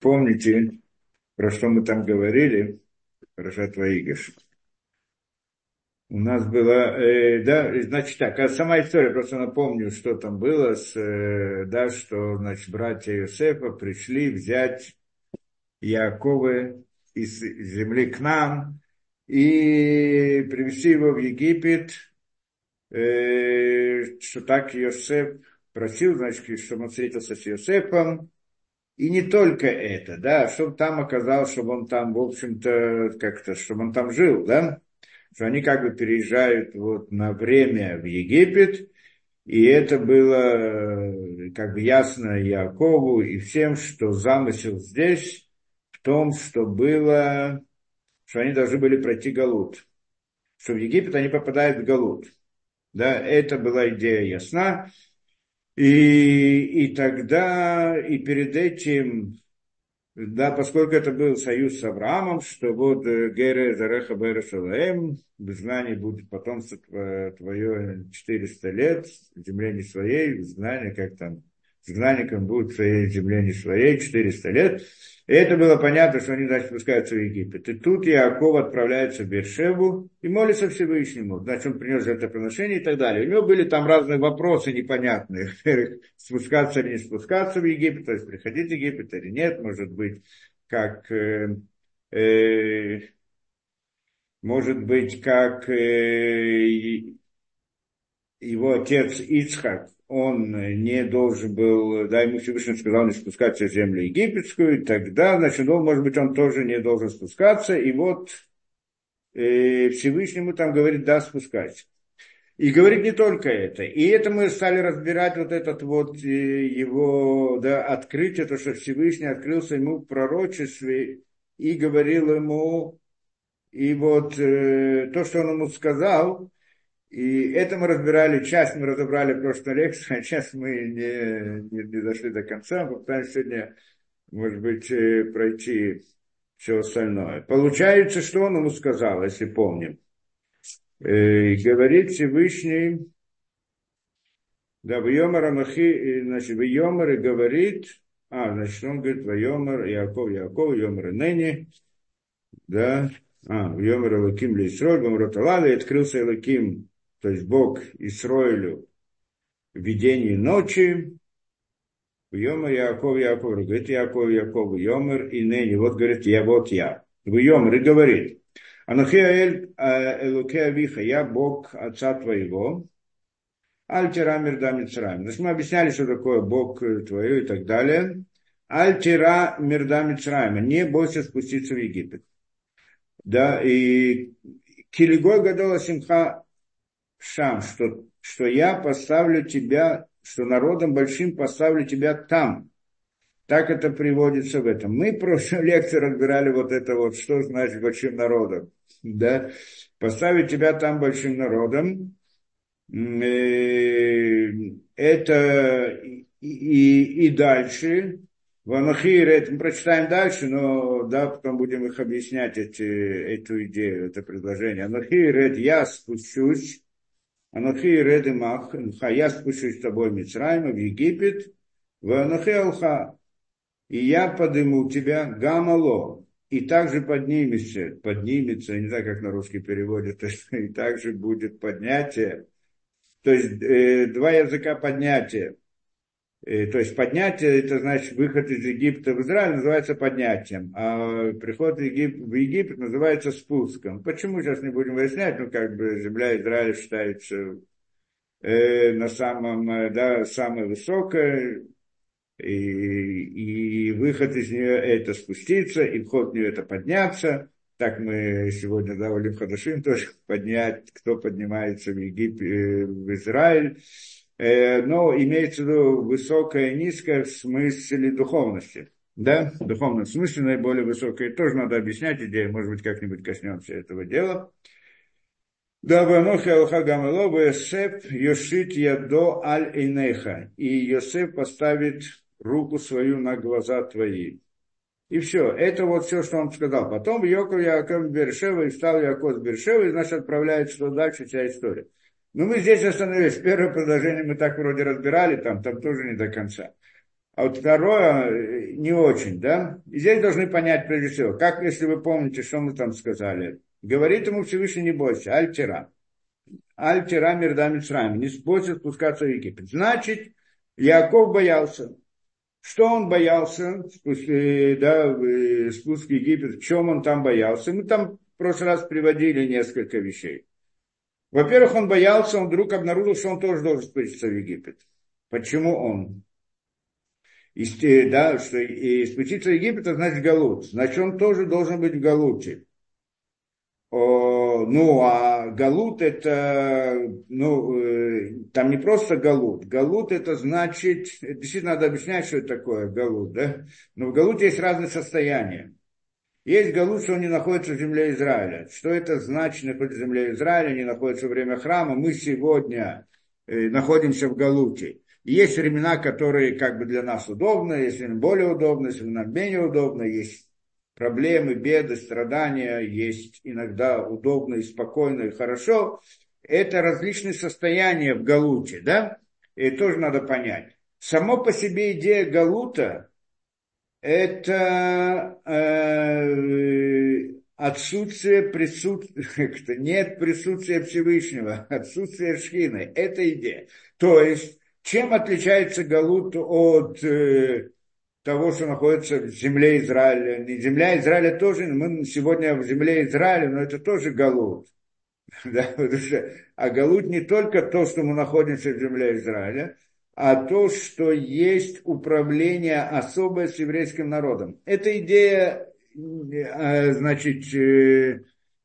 Помните, про что мы там говорили, Рашат Ваигаш. У нас было, э, да, значит так, а сама история, просто напомню, что там было, с, э, да, что, значит, братья Иосифа пришли взять Якова из земли к нам и привести его в Египет, э, что так Иосиф просил, значит, чтобы он встретился с Иосифом, и не только это, да, чтобы там оказалось, чтобы он там, в общем-то, как-то, чтобы он там жил, да, что они как бы переезжают вот на время в Египет, и это было как бы ясно Якову и всем, что замысел здесь в том, что было, что они должны были пройти Галут, что в Египет они попадают в Галут. Да, это была идея ясна. И, и тогда, и перед этим, да, поскольку это был союз с Авраамом, что вот э, Гере Зареха Бера Шалаем, в знании будет потомство твое 400 лет, земле не своей, в знании, как там, изгнанником будут в своей земле не своей 400 лет. И это было понятно, что они, значит, спускаются в Египет. И тут Иаков отправляется в Бершеву и молится Всевышнему. Значит, он принес жертвоприношение и так далее. У него были там разные вопросы непонятные. Спускаться или не спускаться в Египет, то есть приходить в Египет или нет, может быть, как... Э, э, может быть, как э, его отец Ицхак он не должен был, да, ему Всевышний сказал не спускаться в землю египетскую, тогда, значит, он, может быть, он тоже не должен спускаться, и вот э, Всевышнему там говорит, да, спускайся. И говорит не только это. И это мы стали разбирать вот этот вот э, его да, открытие, то, что Всевышний открылся ему в пророчестве и говорил ему, и вот э, то, что он ему сказал, и это мы разбирали, часть мы разобрали в прошлой лекции, а часть мы не, не, не дошли до конца. Попытаемся сегодня, может быть, э, пройти все остальное. Получается, что он ему сказал, если помним. Э, говорит Всевышний, да, в Йомар Амахи, значит, в Йомар и говорит, а, значит, он говорит, в Йомар, Яков, Яков, Йомар Нени, да, а, в Йомар Элаким Лисроль, Гамрот Алали, открылся Элаким то есть Бог Исроилю в видении ночи, Йомер Яков Яков, говорит Яков Яков, Йомер и ныне, вот говорит, я вот я. В Йомер и говорит, Анахиаэль э, Элуке Виха, я Бог Отца твоего, Альтира Мирда Мицраем. Значит, мы объясняли, что такое Бог твой и так далее. Альтира Мирда Мицраем. Не бойся спуститься в Египет. Да, и Килигой Гадола Симха Шам, что, что я поставлю тебя, что народом большим поставлю тебя там. Так это приводится в этом. Мы в прошлой лекции разбирали вот это вот, что значит большим народом. Да? Поставить тебя там большим народом. Э, это и, и, и дальше. В Анахире, мы прочитаем дальше, но да, потом будем их объяснять, эти, эту идею, это предложение. Анахире, я спущусь Анахи Реды Мах, я спущусь с тобой в Мицраим, в Египет, в Анахи Алха, и я подниму тебя Гамало, и также поднимется, поднимется, не знаю, как на русский переводит, и также будет поднятие, то есть э, два языка поднятия, то есть поднятие, это значит выход из Египта в Израиль называется поднятием, а приход в Египет, в Египет называется спуском. Почему сейчас не будем выяснять, ну как бы земля Израиля считается э, на самом, э, да, самой высокой, и, и выход из нее это спуститься, и вход в нее это подняться. Так мы сегодня давали в Хадашим тоже поднять, кто поднимается в Египет, э, в Израиль. Э, но имеется в виду высокое и низкое в смысле духовности. Да, в духовном смысле наиболее высокое. Тоже надо объяснять идею, может быть, как-нибудь коснемся этого дела. Да, Ванохи Алхагамело, Йосеф Йошит Ядо Аль Эйнеха. И Йосеф поставит руку свою на глаза твои. И все. Это вот все, что он сказал. Потом Йоков Яков Бершева и встал Яков Бершева, и, значит, отправляется дальше вся история. Но мы здесь остановились. Первое предложение мы так вроде разбирали, там, там тоже не до конца. а вот второе э, не очень, да? И здесь должны понять прежде всего, как, если вы помните, что мы там сказали. Говорит ему Всевышний, не бойся, альтера. Альтера мирда Мицраем, не бойся спускаться в Египет. Значит, Яков боялся. Что он боялся, э, да, э, спуск в Египет, в чем он там боялся? Мы там в прошлый раз приводили несколько вещей. Во-первых, он боялся, он вдруг обнаружил, что он тоже должен спуститься в Египет. Почему он? И, да, что и спуститься в Египет, это значит Галут. Значит, он тоже должен быть в Галуте. О, ну, а Галут это, ну, э, там не просто Галут. Галут это значит, действительно надо объяснять, что это такое Галут, да? Но в Галуте есть разные состояния. Есть Галут, что он не находится в земле Израиля. Что это значит, находится в земле Израиля, не находится во время храма? Мы сегодня э, находимся в Галуте. Есть времена, которые как бы для нас удобны, если нам более удобно, если нам менее удобно, есть проблемы, беды, страдания, есть иногда удобно и спокойно и хорошо. Это различные состояния в Галуте, да? И тоже надо понять. Само по себе идея Галута – это э, отсутствие присутствия, нет присутствия Всевышнего, отсутствие шхины. Это идея. То есть чем отличается Галут от э, того, что находится в земле Израиля? Земля Израиля тоже, мы сегодня в земле Израиля, но это тоже Галут. Да, а Галут не только то, что мы находимся в земле Израиля, а то, что есть управление особое с еврейским народом. Эта идея, э, значит, э,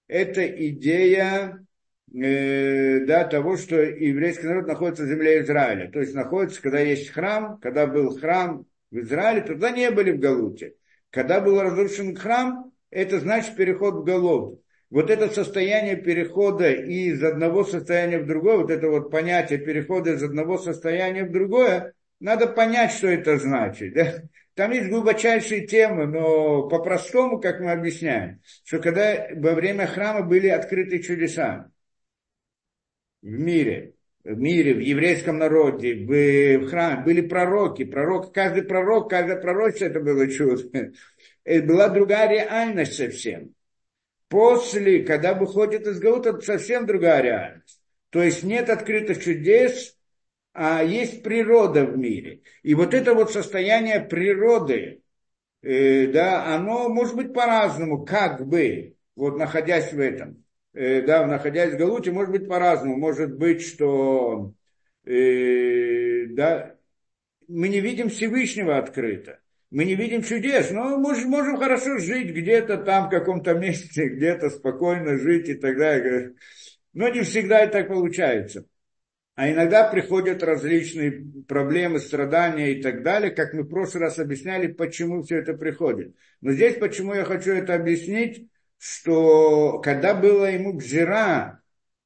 эта идея э, да, того, что еврейский народ находится в земле Израиля. То есть находится, когда есть храм, когда был храм в Израиле, тогда не были в Галуте. Когда был разрушен храм, это значит переход в Галут. Вот это состояние перехода из одного состояния в другое, вот это вот понятие перехода из одного состояния в другое, надо понять, что это значит. Да? Там есть глубочайшие темы, но по-простому, как мы объясняем, что когда во время храма были открыты чудеса, в мире, в мире, в еврейском народе, в, в храме были пророки. Пророк, каждый пророк, каждое пророчество это было чудо. Была другая реальность совсем. После, когда выходит из Гаута, это совсем другая реальность. То есть нет открытых чудес, а есть природа в мире. И вот это вот состояние природы, э, да, оно может быть по-разному, как бы, вот находясь в этом. Э, да, находясь в Галуте, может быть по-разному. Может быть, что э, да, мы не видим Всевышнего открыто. Мы не видим чудес, но мы можем хорошо жить где-то там, в каком-то месте, где-то спокойно жить и так далее. Но не всегда и так получается. А иногда приходят различные проблемы, страдания и так далее, как мы в прошлый раз объясняли, почему все это приходит. Но здесь почему я хочу это объяснить, что когда было ему гзира,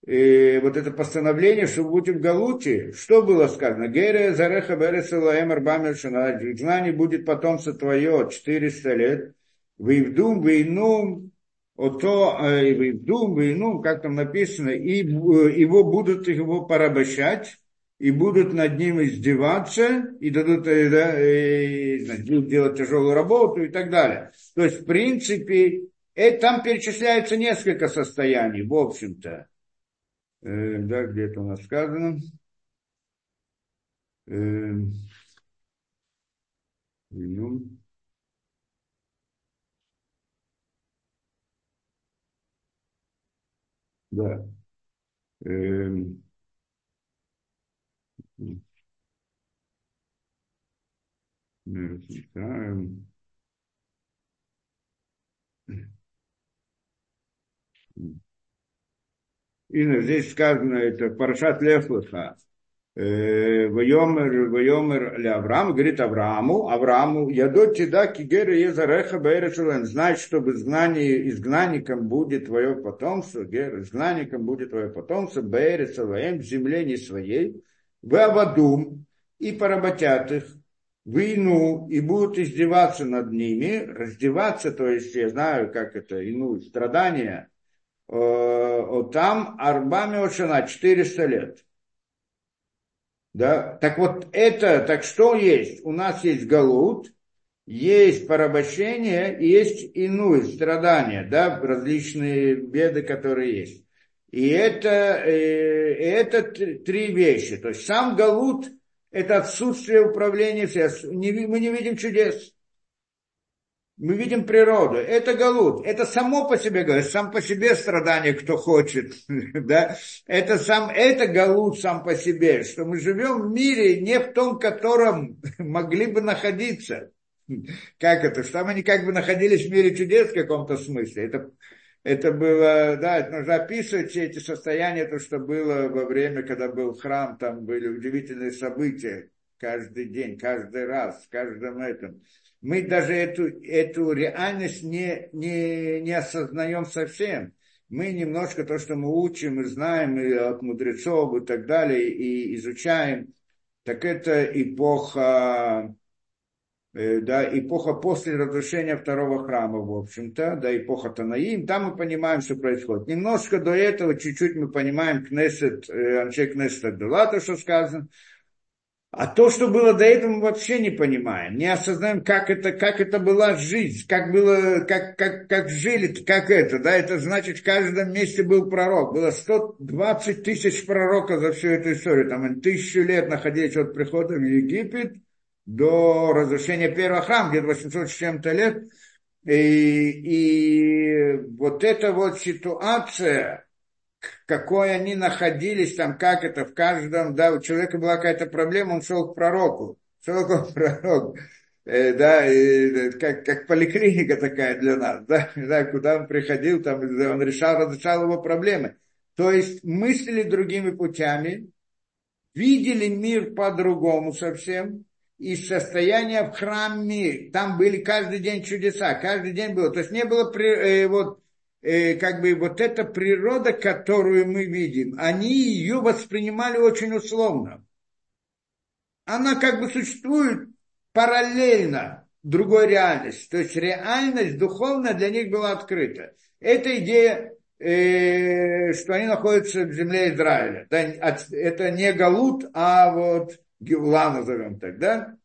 э, вот это постановление, что вы будете в Галуте, что было сказано? Гере зареха береса лаэм арбамер знание будет потомство твое 400 лет, вейвдум, вейнум, ото, э, вейвдум, вейнум, как там написано, и его будут его порабощать, и будут над ним издеваться, и дадут э, да, и, будут делать тяжелую работу и так далее. То есть, в принципе, и там перечисляется несколько состояний, в общем-то. Э, да, где-то у нас сказано. Э, да. Э, э, И здесь сказано, это Парашат Лефлаха. Э, Вайомер, Вайомер для Авраама, говорит Аврааму, Аврааму, я до тебя кигера езареха бэрешулен, знай, что в изгнании, изгнанником будет твое потомство, гер, изгнанником будет твое потомство, бэрешулен, в земле не своей, в Авадум, и поработят их, войну и будут издеваться над ними, раздеваться, то есть я знаю, как это, ину, страдания, там Арбами Ошана 400 лет. Да? Так вот это, так что есть? У нас есть галут, есть порабощение есть иную страдания, да, различные беды, которые есть. И это, э, это три вещи. То есть сам галут – это отсутствие управления, мы не видим чудес мы видим природу. Это галут. Это само по себе, говорит, сам по себе страдание, кто хочет. да? Это, сам, это галут сам по себе, что мы живем в мире, не в том, котором могли бы находиться. Как это? Что мы не как бы находились в мире чудес в каком-то смысле. Это, это было, да, это нужно описывать все эти состояния, то, что было во время, когда был храм, там были удивительные события каждый день, каждый раз, в каждом этом мы даже эту, эту реальность не, не, не осознаем совсем. Мы немножко то, что мы учим и знаем и от мудрецов и так далее, и изучаем, так это эпоха, э, да, эпоха после разрушения второго храма, в общем-то, да, эпоха Танаим, там мы понимаем, что происходит. Немножко до этого, чуть-чуть мы понимаем Кнессет, э, Анчей Кнессет Адула, то, что сказано, а то, что было до этого, мы вообще не понимаем, не осознаем, как это, как это была жизнь, как было, как, как, как жили, как это, да, это значит, в каждом месте был пророк. Было 120 тысяч пророков за всю эту историю, там они тысячу лет находились от прихода в Египет до разрушения первого храма, где-то 800 с чем-то лет. И, и вот эта вот ситуация, какой они находились там, как это в каждом, да, у человека была какая-то проблема, он шел к пророку, шел к пророку, э, да, и, как, как поликлиника такая для нас, да, да, куда он приходил, там, он решал, разрешал его проблемы. То есть мыслили другими путями, видели мир по-другому совсем, и состояние в храме, там были каждый день чудеса, каждый день было. То есть не было э, вот э, как бы вот эта природа, которую мы видим, они ее воспринимали очень условно. Она как бы существует параллельно другой реальности. То есть реальность духовная для них была открыта. Это идея, э, что они находятся в земле Израиля. Да, это не Галут, а вот Гевла назовем так, да?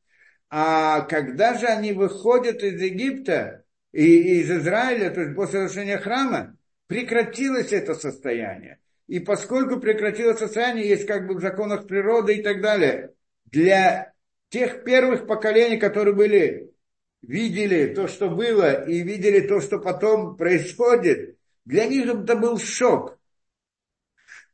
А когда же они выходят из Египта, и из Израиля, то есть после разрушения храма, прекратилось это состояние. И поскольку прекратилось состояние, есть как бы в законах природы и так далее, для тех первых поколений, которые были, видели то, что было, и видели то, что потом происходит, для них это был шок.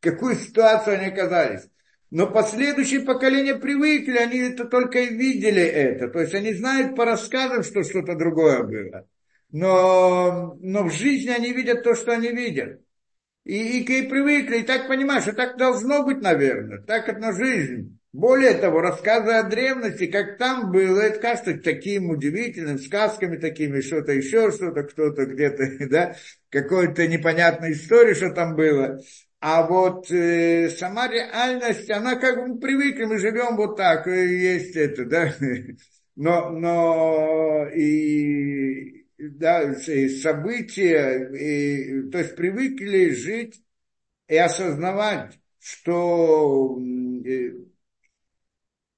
Какую ситуацию они оказались. Но последующие поколения привыкли, они это только и видели это. То есть они знают по рассказам, что что-то другое было но, но в жизни они видят то, что они видят. И, и, и привыкли, и так понимаешь, что так должно быть, наверное, так это жизнь. Более того, рассказы о древности, как там было, это кажется таким удивительным, сказками такими, что-то еще, что-то кто-то где-то, да, какой-то непонятной истории, что там было. А вот э, сама реальность, она как бы привыкли, мы живем вот так, есть это, да. Но, но и, да, события, и, то есть привыкли жить и осознавать, что,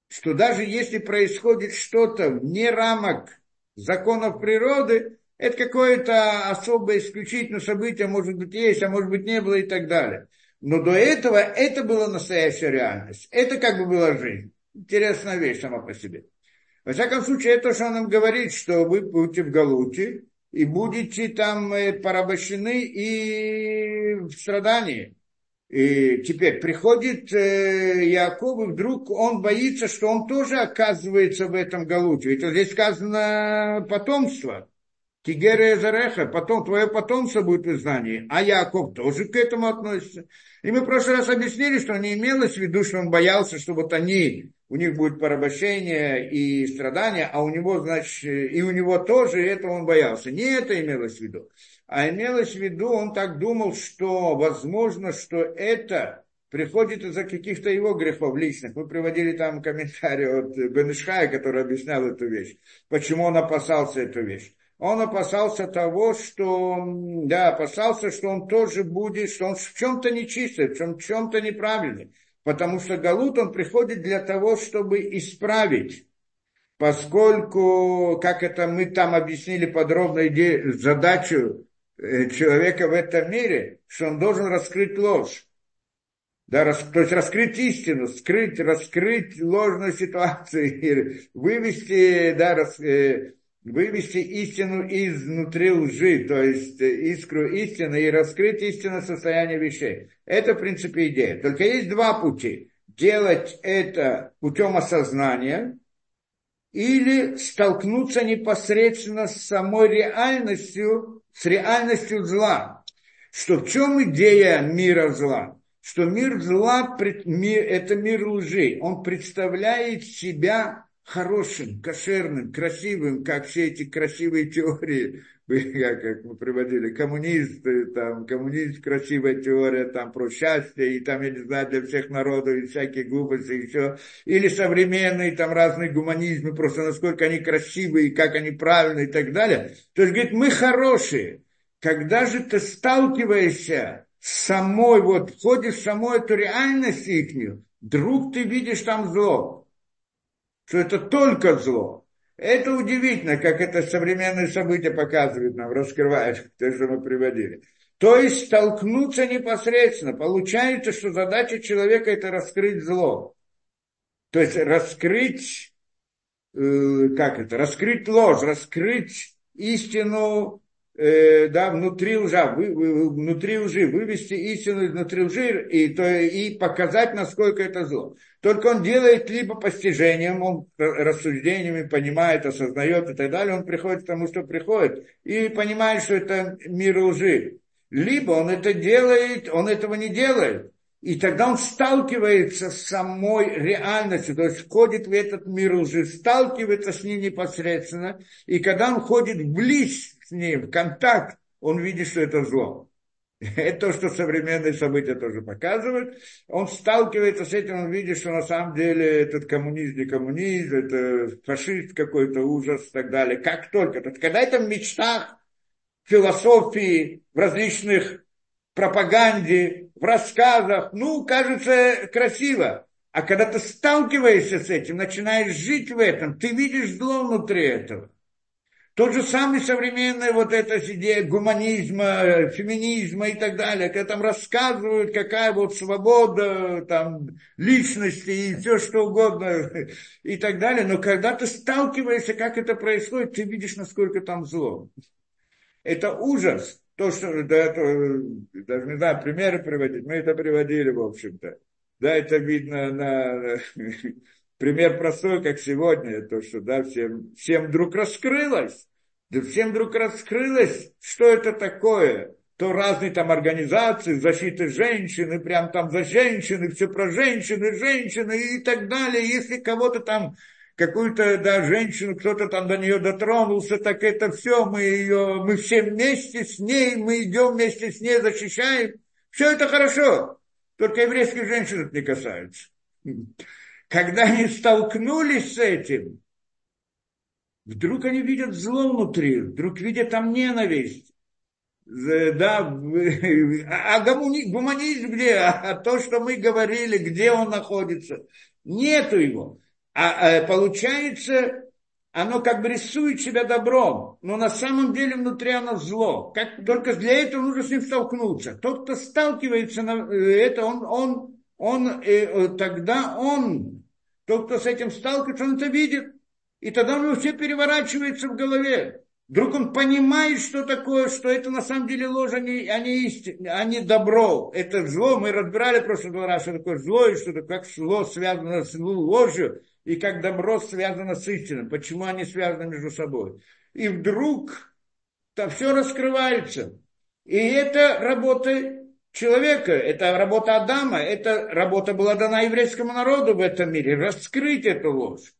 что даже если происходит что-то вне рамок законов природы, это какое-то особое исключительное событие, может быть, есть, а может быть, не было и так далее. Но до этого это была настоящая реальность. Это как бы была жизнь. Интересная вещь сама по себе. Во всяком случае, это что он нам говорит, что вы будете в Галуте и будете там э, порабощены и в страдании. И теперь приходит э, Яков, и вдруг он боится, что он тоже оказывается в этом Галуте. Ведь здесь сказано потомство. Тигера Зареха, потом твое потомство будет в изгнании. А Яков тоже к этому относится. И мы в прошлый раз объяснили, что не имелось в виду, что он боялся, что вот они у них будет порабощение и страдания, а у него, значит, и у него тоже, и этого он боялся. Не это имелось в виду. А имелось в виду, он так думал, что возможно, что это приходит из-за каких-то его грехов личных. Мы приводили там комментарий от Бенешхая, который объяснял эту вещь. Почему он опасался эту вещь. Он опасался того, что, да, опасался, что он тоже будет, что он в чем-то нечистый, в чем-то неправильный потому что Галут, он приходит для того, чтобы исправить поскольку, как это мы там объяснили подробно, идею, задачу э, человека в этом мире, что он должен раскрыть ложь. Да, рас, то есть раскрыть истину, скрыть, раскрыть ложную ситуацию, вывести, да, рас, э, вывести истину изнутри лжи, то есть искру истины и раскрыть истинное состояние вещей. Это, в принципе, идея. Только есть два пути. Делать это путем осознания, или столкнуться непосредственно с самой реальностью, с реальностью зла. Что в чем идея мира зла? Что мир зла – это мир лжи. Он представляет себя хорошим, кошерным, красивым, как все эти красивые теории как мы приводили, коммунисты, там, коммунист, красивая теория, там, про счастье, и там, я не знаю, для всех народов, и всякие глупости, еще, или современные, там, разные гуманизмы, просто насколько они красивые, как они правильные и так далее. То есть, говорит, мы хорошие. Когда же ты сталкиваешься с самой, вот, входишь в саму эту реальность их, вдруг ты видишь там зло, что это только зло. Это удивительно, как это современные события показывают нам, раскрывают то, что мы приводили. То есть столкнуться непосредственно. Получается, что задача человека это раскрыть зло. То есть раскрыть, э, как это, раскрыть ложь, раскрыть истину э, да, внутри лжа, вы, вы, внутри лжи, вывести истину изнутри лжи и, то, и показать, насколько это зло. Только он делает либо постижением, он рассуждениями понимает, осознает и так далее, он приходит к тому, что приходит, и понимает, что это мир лжи. Либо он это делает, он этого не делает. И тогда он сталкивается с самой реальностью, то есть входит в этот мир лжи, сталкивается с ним непосредственно. И когда он ходит вблизь ним, контакт, он видит, что это зло. Это то, что современные события тоже показывают. Он сталкивается с этим, он видит, что на самом деле этот коммунизм не коммунизм, это фашист какой-то, ужас и так далее. Как только. То когда это в мечтах, философии, в различных пропаганде, в рассказах, ну, кажется красиво. А когда ты сталкиваешься с этим, начинаешь жить в этом, ты видишь зло внутри этого. Тот же самый современный вот эта идея гуманизма, феминизма и так далее, когда там рассказывают, какая вот свобода там, личности и все что угодно и так далее. Но когда ты сталкиваешься, как это происходит, ты видишь, насколько там зло. Это ужас. То, что, да, это, даже не знаю, примеры приводить, мы это приводили, в общем-то. Да, это видно на, пример простой, как сегодня, то, что да, всем, всем вдруг раскрылось, да всем вдруг раскрылось, что это такое, то разные там организации защиты женщин, и прям там за женщины, все про женщины, женщины и так далее. Если кого-то там, какую-то да, женщину, кто-то там до нее дотронулся, так это все, мы ее, мы все вместе с ней, мы идем вместе с ней, защищаем. Все это хорошо, только еврейских женщин это не касается. Когда они столкнулись с этим, вдруг они видят зло внутри, вдруг видят там ненависть. Да, а гуманизм где? А то, что мы говорили, где он находится? Нету его. А, а получается, оно как бы рисует себя добром, но на самом деле внутри оно зло. Как, только для этого нужно с ним столкнуться. Тот, кто сталкивается на э, это, он, он, он, э, тогда он тот, кто с этим сталкивается, он это видит. И тогда у него все переворачивается в голове. Вдруг он понимает, что такое, что это на самом деле ложь, а не, а не, истина, а не добро. Это зло. Мы разбирали в прошлый раз, что такое зло, и что как зло связано с ложью, и как добро связано с истиной. Почему они связаны между собой. И вдруг там все раскрывается. И это работа человека, это работа Адама, это работа была дана еврейскому народу в этом мире, раскрыть эту ложь.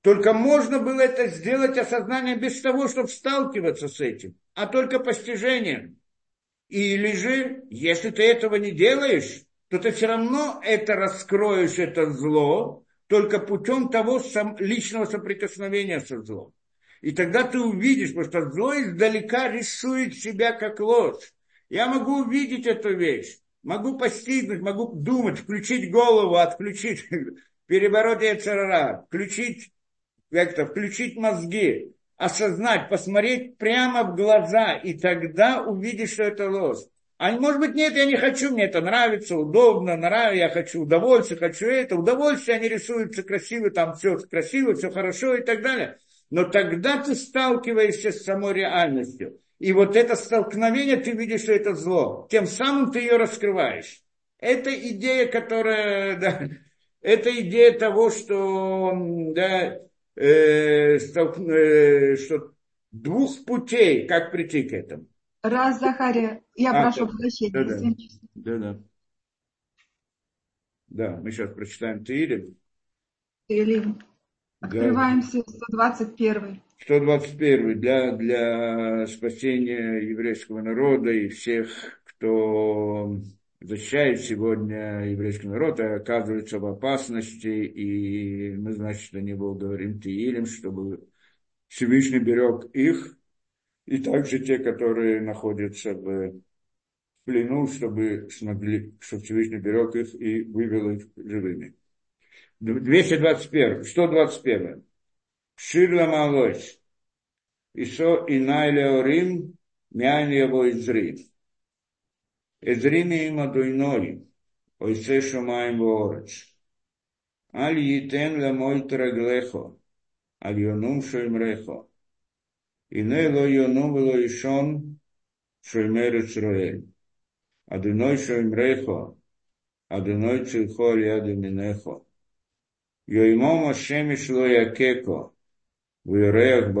Только можно было это сделать осознание без того, чтобы сталкиваться с этим, а только постижением. Или же, если ты этого не делаешь, то ты все равно это раскроешь, это зло, только путем того сам, личного соприкосновения со злом. И тогда ты увидишь, потому что зло издалека рисует себя как ложь. Я могу увидеть эту вещь. могу постигнуть, могу думать, включить голову, отключить, перебороть яйцерара, включить, как-то, включить мозги, осознать, посмотреть прямо в глаза, и тогда увидишь, что это ложь. А может быть, нет, я не хочу, мне это нравится, удобно, нравится, я хочу удовольствие, хочу это. Удовольствие, они рисуются красиво, там все красиво, все хорошо и так далее. Но тогда ты сталкиваешься с самой реальностью. И вот это столкновение, ты видишь, что это зло. Тем самым ты ее раскрываешь. Это идея, которая, да, это идея того, что, да, э, столк, э, что двух путей, как прийти к этому. Раз, Захария, я а, прошу да, прощения. Да, да, да, да. Да, мы сейчас прочитаем Таилим. Таилим. Открываемся да. 121. 121 для, для спасения еврейского народа и всех, кто защищает сегодня еврейский народ, и оказывается в опасности, и мы, значит, о него говорим Тиилем, чтобы Всевышний берег их, и также те, которые находятся в плену, чтобы смогли, чтобы Всевышний берег их и вывел их живыми. 221, 121. Ширла малось. Исо инай леорим, мян его изрим. Изрими им адуйной, ойсе шумаем воорец. Аль йитен ламой траглехо, аль йонум шоймрехо. Ине ло йонум вело ишон, шоймер Исраэль. Адуной шоймрехо, Адуной цилхо ряду минехо. Йоймом Ашемиш ло якеко, Вирех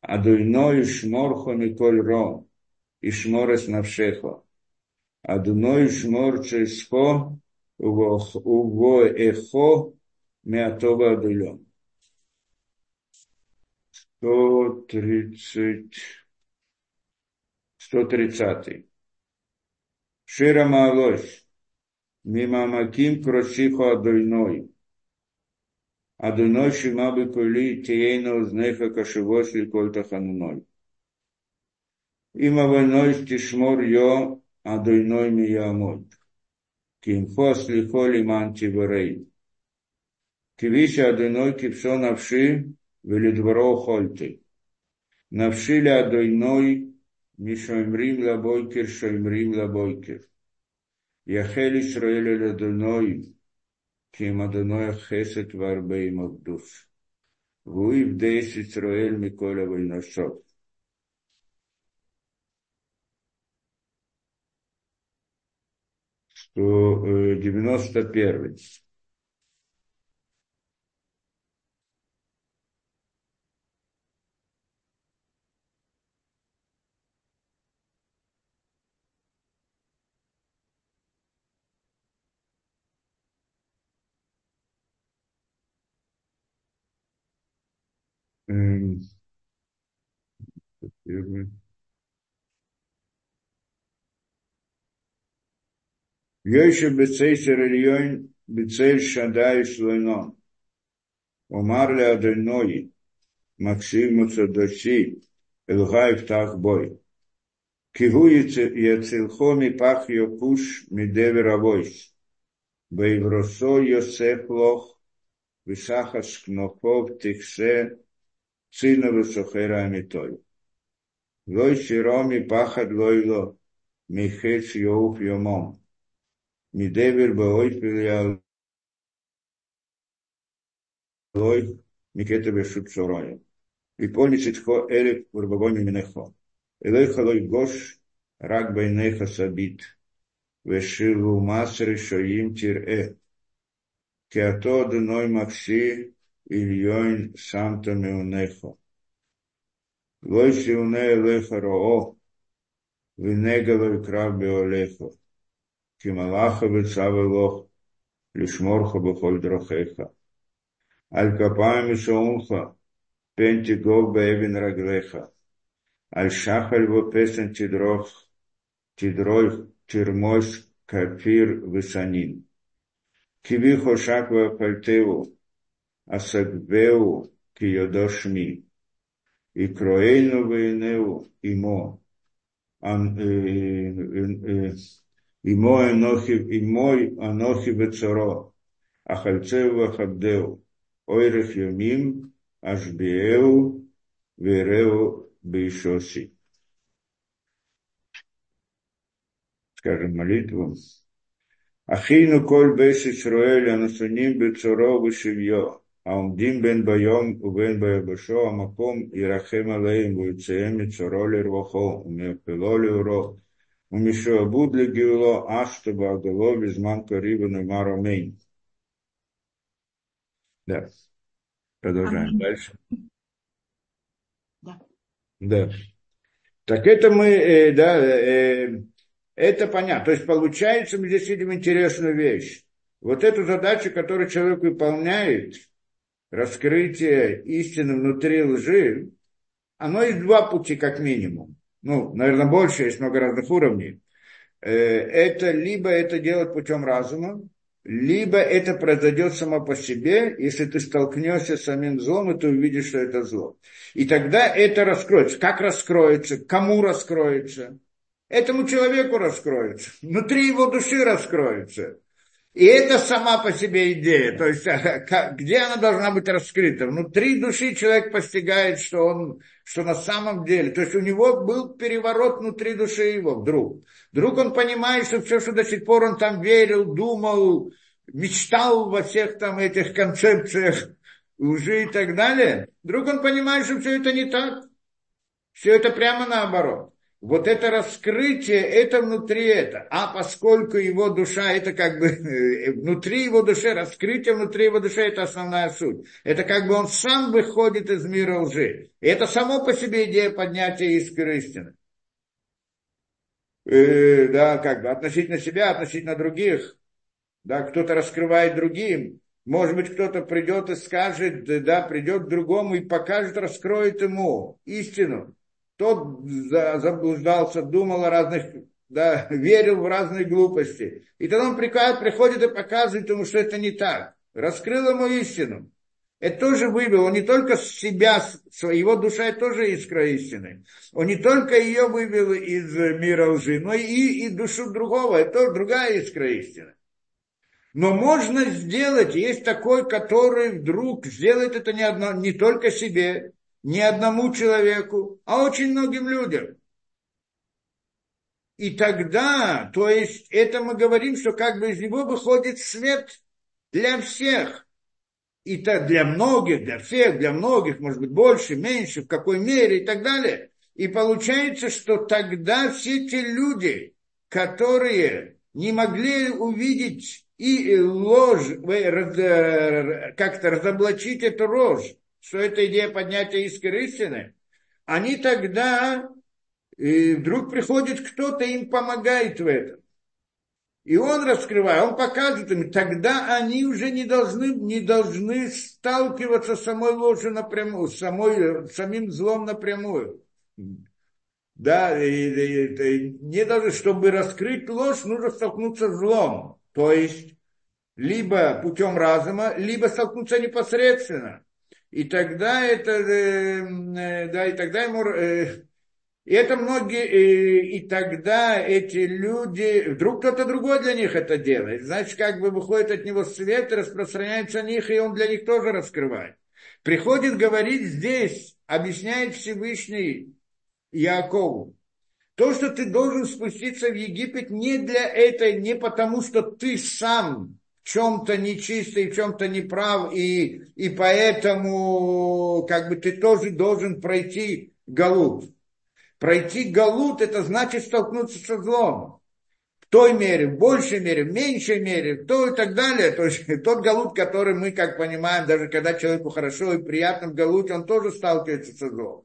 а Адуйной шморхо Николь Ро. И шморес навшехо. а Адуной шмор чесхо уво эхо меатова адуйон. 130. 130. Шира Маалось. Мимамаким Кросихо Адуйной. אדוני שמעה בקולי תהיינה אזניך קשובות לקול תחנוני. אם עוונות תשמר יה אדוני מי יעמוד. כי עמך הסליחה למען תיורא. קיויתי אדוני קיותה נפשי ולדברו הוחלתי. נפשי לאדוני משומרים לבוקר שומרים לבוקר. Яхель Исраэль Адуной שהם אדוני החסד והרבה עם עבדות. והוא יבדש ישראל מכל הבנשות. Что 91 Йойша бецей серельон, бецей шадай шлойно. Омар ле адельной, Максиму цадоши, Элгай втах бой. Кигу яцилхо мипах йокуш мидевер авойс. Бейвросо Йосеф лох, висахас кнопов тихсе цино русохера амитой. Лой широми пахад лойло михец йоух йомом. Мидевер баой пилия лой микета бешут сороя. И а понесет хо эрек урбагони минехо. Элой халой гош рак байнеха сабит. Вешилу масры шоим тир э. Кеато дной макси Ильйон Шамто Меунехо. Лойши Уне Элеха Роо, Венегалой Крав Беолехо, Кималаха Вецавы Лох, Лишморха Бухоль Дрохеха. Аль Капами Шаунха, Пенти Гов Бевин Раглеха, Аль Шахаль Вопесен Тидрох, Тидрой, Тирмош, Капир Высанин. Кивихо Шаква Пальтеву, Асагбеу Киодошми, и Кроэйну Вейнеу Имо, э, э, э, Имо Анохи Бецаро, Ахальцеву Ахабдеу, Ойрах Йомим, Ашбиеу, Вереу Бейшоси. Скажем молитву. Ахину коль беши Шруэля, Насуним Бецаро Вышивьо, העומדים בין ביום ובין ביבשו המקום ירחם עליהם ויציהם מצורו לרווחו ומהפלו לאורו ומשועבוד לגאולו אך שתבעגלו בזמן קריב ונאמר אמן. Да. Продолжаем Аминь. дальше. Да. Да. Так это мы, э, да, э, это понятно. То есть получается, мы здесь видим интересную вещь. Вот эту задачу, которую человек выполняет, раскрытие истины внутри лжи, оно есть два пути как минимум. Ну, наверное, больше, есть много разных уровней. Э, это либо это делать путем разума, либо это произойдет само по себе, если ты столкнешься с самим злом, и ты увидишь, что это зло. И тогда это раскроется. Как раскроется? Кому раскроется? Этому человеку раскроется. Внутри его души раскроется. И это сама по себе идея. То есть, где она должна быть раскрыта? Внутри души человек постигает, что он, что на самом деле, то есть у него был переворот внутри души его вдруг. Вдруг он понимает, что все, что до сих пор он там верил, думал, мечтал во всех там этих концепциях уже и так далее. Вдруг он понимает, что все это не так. Все это прямо наоборот вот это раскрытие, это внутри это. А поскольку его душа, это как бы э, внутри его души, раскрытие внутри его души, это основная суть. Это как бы он сам выходит из мира лжи. И это само по себе идея поднятия искры истины. Э, да, как бы относительно себя, относительно других. Да, кто-то раскрывает другим. Может быть, кто-то придет и скажет, да, придет к другому и покажет, раскроет ему истину тот заблуждался, думал о разных, да, верил в разные глупости. И тогда он приходит и показывает ему, что это не так. Раскрыл ему истину. Это тоже вывел, он не только себя, его душа тоже искра истины. Он не только ее вывел из мира лжи, но и, и душу другого, это другая искра истины. Но можно сделать, есть такой, который вдруг сделает это не, одно, не только себе, не одному человеку, а очень многим людям. И тогда, то есть это мы говорим, что как бы из него выходит свет для всех. И то для многих, для всех, для многих, может быть, больше, меньше, в какой мере и так далее. И получается, что тогда все те люди, которые не могли увидеть и ложь, э, как-то разоблачить эту ложь, что это идея поднятия искры истины, они тогда и вдруг приходит кто-то, им помогает в этом. И он раскрывает, он показывает им, тогда они уже не должны, не должны сталкиваться с самой ложью напрямую, с самой, самим злом напрямую. Да, и, и, и, не должны, чтобы раскрыть ложь, нужно столкнуться с злом. То есть, либо путем разума, либо столкнуться непосредственно. И тогда это, э, э, да, и тогда ему, э, и это многие, и тогда эти люди, вдруг кто-то другой для них это делает, значит, как бы выходит от него свет, распространяется на них, и он для них тоже раскрывает. Приходит говорить здесь, объясняет Всевышний Якову, то, что ты должен спуститься в Египет не для этой, не потому, что ты сам чем-то нечистый, в чем-то неправ, и, и поэтому как бы ты тоже должен пройти галут. Пройти галут – это значит столкнуться со злом. В той мере, в большей мере, в меньшей мере, то и так далее. То есть тот галут, который мы, как понимаем, даже когда человеку хорошо и приятно в галуте, он тоже сталкивается со злом.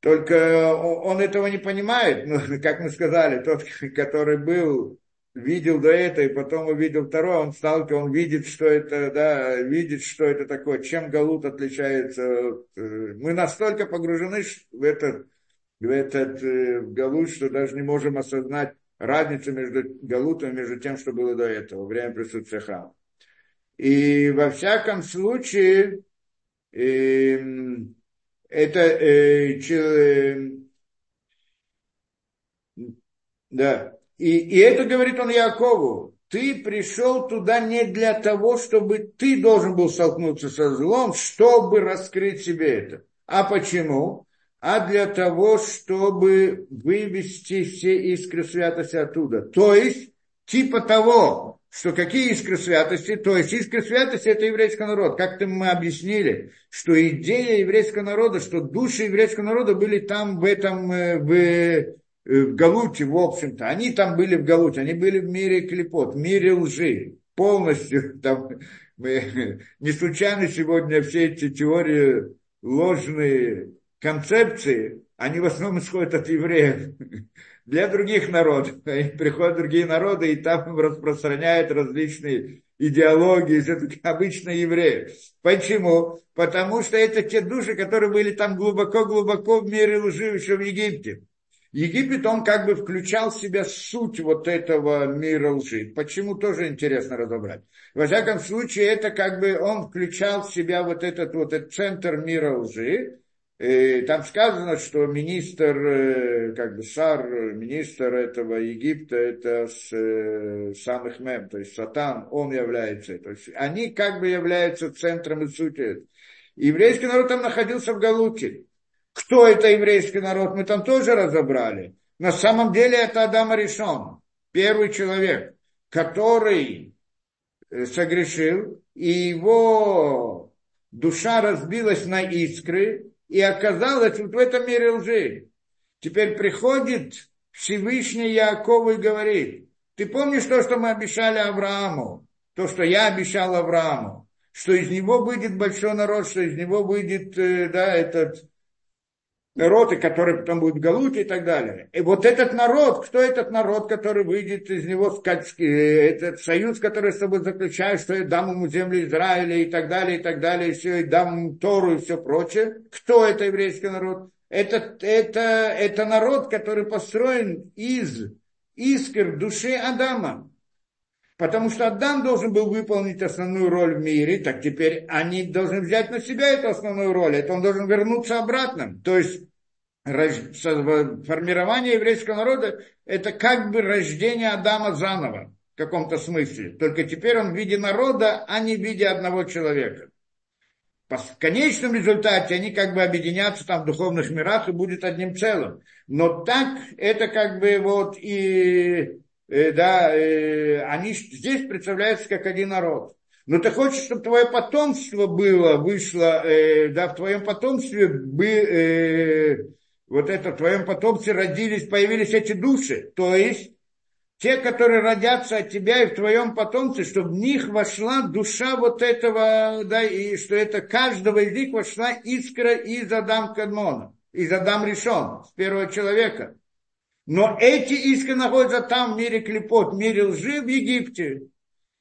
Только он этого не понимает, ну, как мы сказали, тот, который был видел до этого, и потом увидел второе, он сталкивается, он видит, что это, да, видит, что это такое, чем Галут отличается. Э, мы настолько погружены в этот, в этот э, в Галут, что даже не можем осознать разницу между Галутом и между тем, что было до этого, время присутствия храма. И во всяком случае, э, это э, че, э, да, И, и это говорит он Якову. Ты пришел туда не для того, чтобы ты должен был столкнуться со злом, чтобы раскрыть себе это. А почему? А для того, чтобы вывести все искры святости оттуда. То есть, типа того, что какие искры святости, то есть искры святости это еврейский народ. Как-то мы объяснили, что идея еврейского народа, что души еврейского народа были там в этом, э, в, в Галуте, в общем-то. Они там были в Галуте, они были в мире клепот, в мире лжи. Полностью там, мы, не случайно сегодня все эти теории ложные концепции, они в основном исходят от евреев для других народов. Приходят другие народы, и там распространяют различные идеологии, это обычно евреи. Почему? Потому что это те души, которые были там глубоко-глубоко в мире лжи еще в Египте. Египет, он как бы включал в себя суть вот этого мира лжи. Почему, тоже интересно разобрать. Во всяком случае, это как бы он включал в себя вот этот вот этот центр мира лжи, и там сказано, что министр, э, как бы шар, министр этого Египта, это с, э, самых мем, то есть сатан, он является. То есть они как бы являются центром и сутью. Еврейский народ там находился в Галуте. Кто это еврейский народ, мы там тоже разобрали. На самом деле это Адам Аришон, первый человек, который э, согрешил, и его душа разбилась на искры, и оказалось вот в этом мире лжи. Теперь приходит Всевышний Якову и говорит, ты помнишь то, что мы обещали Аврааму, то, что я обещал Аврааму, что из него выйдет большой народ, что из него выйдет, э, да, этот роты, которые потом будут в Галуте и так далее. И вот этот народ, кто этот народ, который выйдет из него, этот союз, который с тобой заключает, что я дам ему землю Израиля и так далее, и так далее, и все, и дам ему Тору и все прочее. Кто это еврейский народ? Это, это, это народ, который построен из искр души Адама. Потому что Адам должен был выполнить основную роль в мире, так теперь они должны взять на себя эту основную роль. Это он должен вернуться обратно. То есть формирование еврейского народа – это как бы рождение Адама заново в каком-то смысле. Только теперь он в виде народа, а не в виде одного человека. В конечном результате они как бы объединятся там в духовных мирах и будет одним целым. Но так это как бы вот и Э, да, э, они здесь представляются как один народ. Но ты хочешь, чтобы твое потомство было, вышло, э, да, в твоем потомстве бы, вот это, в твоем потомстве родились, появились эти души. То есть, те, которые родятся от тебя и в твоем потомстве, чтобы в них вошла душа вот этого, да, и что это каждого из них вошла искра из Адам Кадмона, из Адам Решон, с первого человека. Но эти искры находятся там, в мире клепот, в мире лжи, в Египте.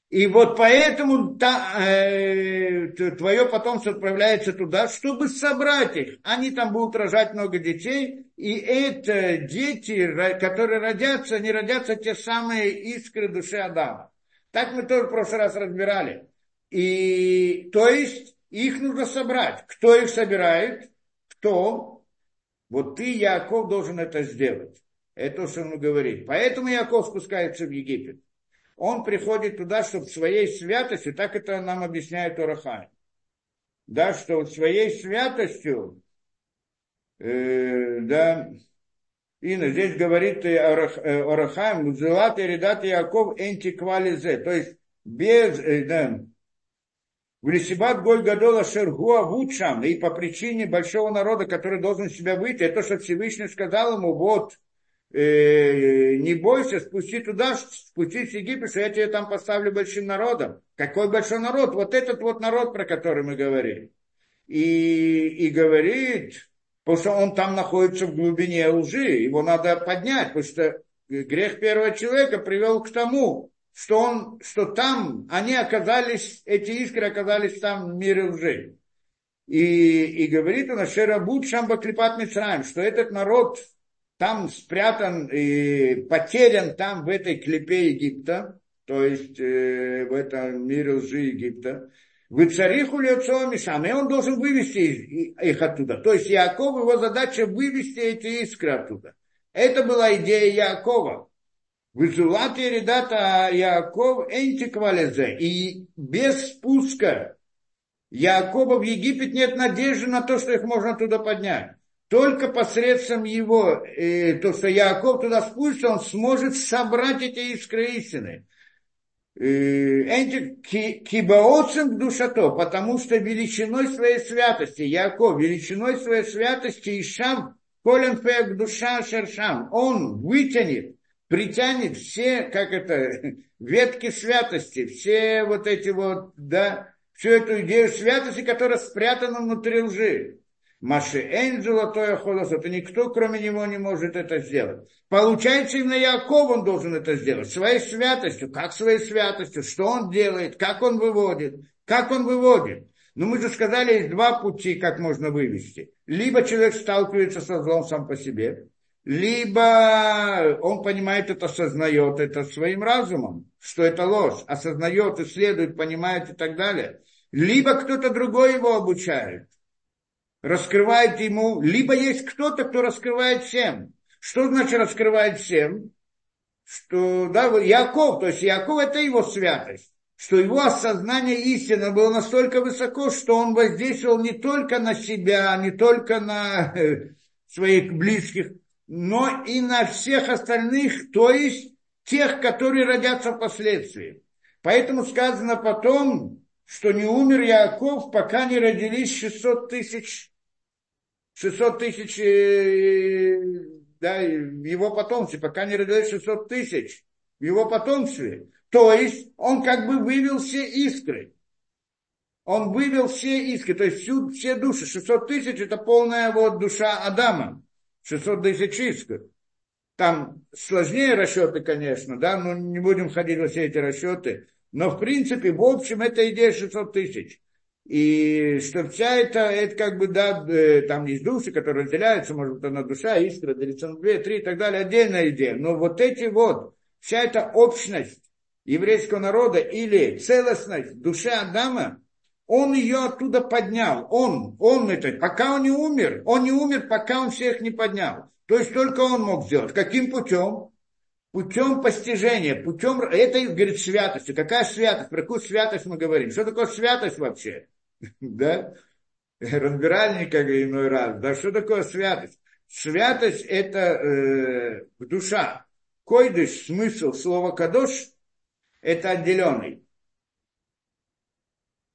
И вот поэтому та, э, твое потомство отправляется туда, чтобы собрать их. Они там будут рожать много детей, и это дети, которые родятся, они родятся те самые искры души Адама. Так мы тоже в прошлый раз разбирали. И то есть их нужно собрать. Кто их собирает? Кто? Вот ты, Яков, должен это сделать. Это то, что он говорит. Поэтому Яков спускается в Египет. Он приходит туда, чтобы своей святостью, так это нам объясняет Орахай, да, что своей святостью, э, да, Инна, здесь говорит э, Орахаем, Музелат и Редат Яков энтиквализе, то есть без, э, да, в Лисибат Голь Гадола Шергуа Вучам, и по причине большого народа, который должен себя выйти, это то, что Всевышний сказал ему, вот, э, не бойся, спусти туда, спустись в Египет, что я тебе там поставлю большим народом. Какой большой народ? Вот этот вот народ, про который мы говорим. И, и говорит, потому что он там находится в глубине лжи, его надо поднять, потому что грех первого человека привел к тому, что, он, что там они оказались, эти искры оказались там в мире лжи. И, и говорит он, Шерабут Шамба Клипат Мицраем, что этот народ, там спрятан и потерян там в этой клепе Египта, то есть э, в этом мире лжи Египта. Вы цариху лицо Мишам, и он должен вывести их оттуда. То есть Яков, его задача вывести эти искры оттуда. Это была идея Якова. Вызулат и редата Яков энтиквалезе. И без спуска Якова в Египет нет надежды на то, что их можно туда поднять. Только посредством его, э, то, что Яков туда спустится, он сможет собрать эти искры истины. Э, Кибаоцем душато, потому что величиной своей святости, Яков, величиной своей святости, Ишам, Колен Фег душа Шершам, он вытянет, притянет все, как это, ветки святости, все вот эти вот, да, всю эту идею святости, которая спрятана внутри лжи. Маши Эйн золотое холос, это никто, кроме него, не может это сделать. Получается, именно Яков он должен это сделать. Своей святостью. Как своей святостью? Что он делает? Как он выводит? Как он выводит? Ну, мы же сказали, есть два пути, как можно вывести. Либо человек сталкивается со злом сам по себе, либо он понимает это, осознает это своим разумом, что это ложь, осознает, исследует, понимает и так далее. Либо кто-то другой его обучает раскрывает ему, либо есть кто-то, кто раскрывает всем. Что значит раскрывает всем? Что, да, Яков, то есть Яков это его святость, что его осознание истины было настолько высоко, что он воздействовал не только на себя, не только на э, своих близких, но и на всех остальных, то есть тех, которые родятся впоследствии. Поэтому сказано потом, что не умер Яков, пока не родились 600 тысяч, 600 тысяч э, да, его потомстве, пока не родились 600 тысяч в его потомстве. То есть он как бы вывел все искры. Он вывел все искры, то есть всю, все души. 600 тысяч это полная вот душа Адама. 600 тысяч искр. Там сложнее расчеты, конечно, да, но не будем ходить во все эти расчеты. Но в принципе, в общем, это идея 600 тысяч. И что вся это, это как бы, да, э, там есть души, которые разделяются, может быть, одна душа, искра, делится на две, три и так далее, отдельная идея. Но вот эти вот, вся эта общность еврейского народа или целостность души Адама, он ее оттуда поднял. Он, он это, пока он не умер, он не умер, пока он всех не поднял. То есть только он мог сделать. Каким путем? Путем постижения, путем, это, говорит, святости. Какая святость? Про какую святость мы говорим? Что такое святость вообще? Да? Разбирали никогда иной раз. Да что такое святость? Святость – это э, душа. Койдыш, смысл слова кадош – это отделенный.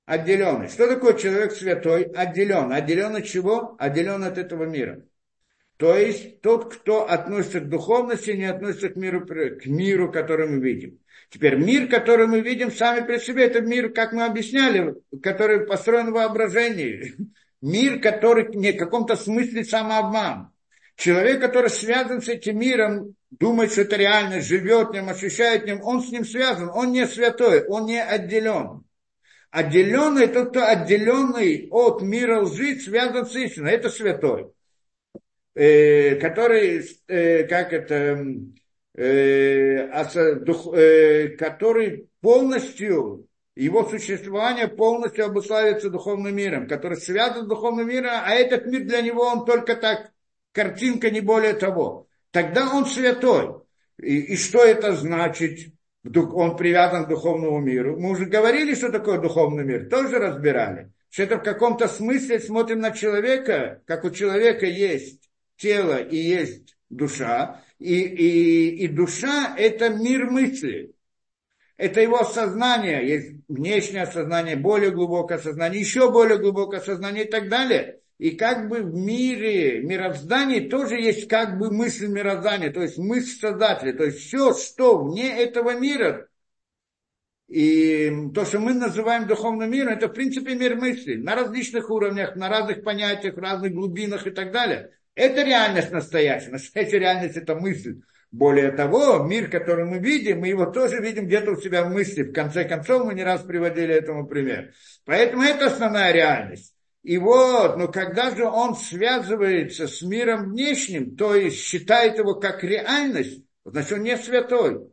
Отделенный. Что такое человек святой? Отделен. Отделен от чего? Отделен от этого мира. То есть тот, кто относится к духовности, не относится к миру, к миру, который мы видим. Теперь мир, который мы видим сами при себе, это мир, как мы объясняли, который построен в воображении. Мир, который не в каком-то смысле самообман. Человек, который связан с этим миром, думает, что это реальность, живет в нем, ощущает в нем, он с ним связан, он не святой, он не отделен. Отделенный, тот, кто отделенный от мира лжи, связан с истиной, это святой. Э, который, э, как это, э, дух, э, который полностью, его существование полностью обуславливается духовным миром, который связан с духовным миром, а этот мир для него, он только так, картинка, не более того. Тогда он святой. И, и что это значит? Он привязан к духовному миру. Мы уже говорили, что такое духовный мир, тоже разбирали. Что это в каком-то смысле смотрим на человека, как у человека есть тело и есть душа, и, и, и душа – это мир мысли. Это его сознание, есть внешнее сознание, более глубокое сознание, еще более глубокое сознание и так далее. И как бы в мире мироздании тоже есть как бы мысль мироздания, то есть мысль Создателя, то есть все, что вне этого мира, и то, что мы называем духовным миром, это в принципе мир мысли на различных уровнях, на разных понятиях, разных глубинах и так далее. Это реальность настоящая. Настоящая реальность – это мысль. Более того, мир, который мы видим, мы его тоже видим где-то у себя в мысли. В конце концов, мы не раз приводили этому пример. Поэтому это основная реальность. И вот, но когда же он связывается с миром внешним, то есть считает его как реальность, значит, он не святой.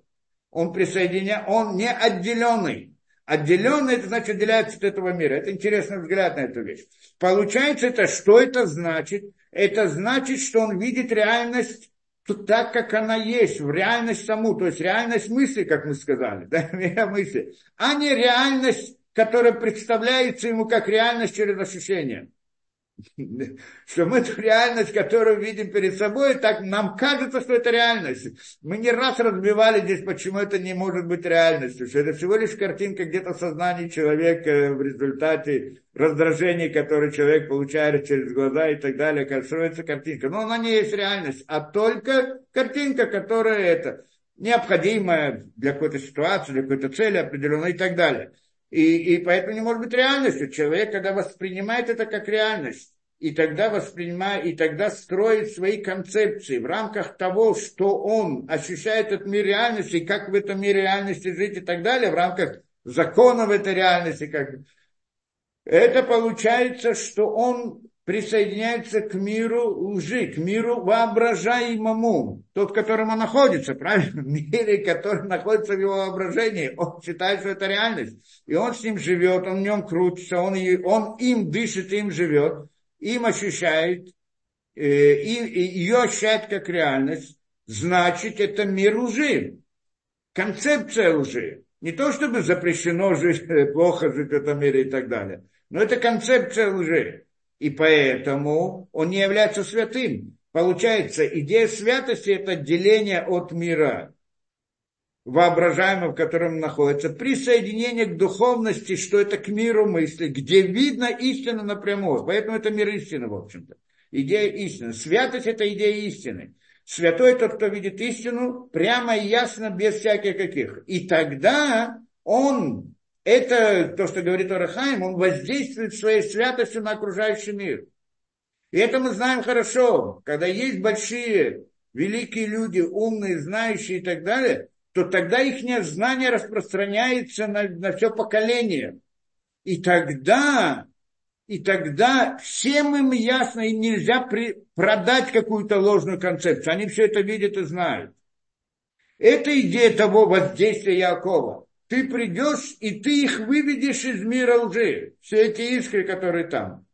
Он присоединяет, он не отделенный. Отделенный, это значит, отделяется от этого мира. Это интересный взгляд на эту вещь. Получается это, что это значит? это значит, что он видит реальность так, как она есть, в реальность саму, то есть реальность мысли, как мы сказали, да, мысли, а не реальность, которая представляется ему как реальность через ощущение что мы эту реальность, которую видим перед собой, так нам кажется, что это реальность. Мы не раз разбивали здесь, почему это не может быть реальностью, что это всего лишь картинка где-то в сознании человека в результате раздражений, которые человек получает через глаза и так далее, как строится картинка. Но она не есть реальность, а только картинка, которая это необходимая для какой-то ситуации, для какой-то цели определенной и так далее. И, и поэтому не может быть реальностью. Человек, когда воспринимает это как реальность, и тогда воспринимает, и тогда строит свои концепции в рамках того, что он ощущает этот мир реальности, и как в этом мире реальности жить и так далее, в рамках законов этой реальности, как это получается, что он присоединяется к миру лжи, к миру воображаемому, тот, в котором он находится, правильно? В мире, который находится в его воображении. Он считает, что это реальность. И он с ним живет, он в нем крутится, он, он им дышит, им живет, им ощущает, э, и, и ее ощущает как реальность. Значит, это мир лжи. Концепция лжи. Не то, чтобы запрещено жить, плохо жить в этом мире и так далее. Но это концепция лжи и поэтому он не является святым. Получается, идея святости – это отделение от мира, воображаемого, в котором находится, присоединение к духовности, что это к миру мысли, где видно истину напрямую. Поэтому это мир истины, в общем-то. Идея истины. Святость – это идея истины. Святой тот, кто видит истину, прямо и ясно, без всяких каких. И тогда он это то, что говорит Орахаим, он воздействует своей святостью на окружающий мир. И это мы знаем хорошо. Когда есть большие, великие люди, умные, знающие и так далее, то тогда их знание распространяется на, на все поколение. И тогда, и тогда всем им ясно, им нельзя при, продать какую-то ложную концепцию. Они все это видят и знают. Это идея того воздействия Якова ты придешь и ты их выведешь из мира лжи, все эти искры, которые там.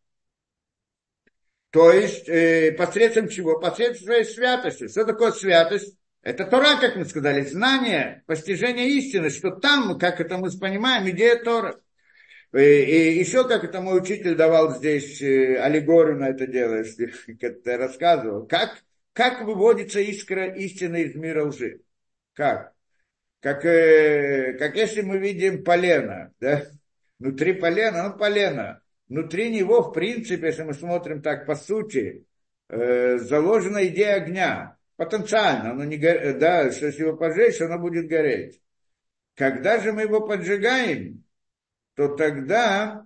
То есть э, посредством чего? Посредством своей святости. Что такое святость? Это Тора, как мы сказали, знание, постижение истины, что там, как это мы понимаем, идея Тора. И, и еще, как это мой учитель давал здесь э, аллегорию на это дело, ты рассказывал, как, как выводится искра истины из мира лжи. Как? Как, э, как если мы видим полено, да, внутри полена, ну, полено, внутри него, в принципе, если мы смотрим так по сути, э, заложена идея огня, потенциально, оно не горе, да, что если его поджечь, оно будет гореть. Когда же мы его поджигаем, то тогда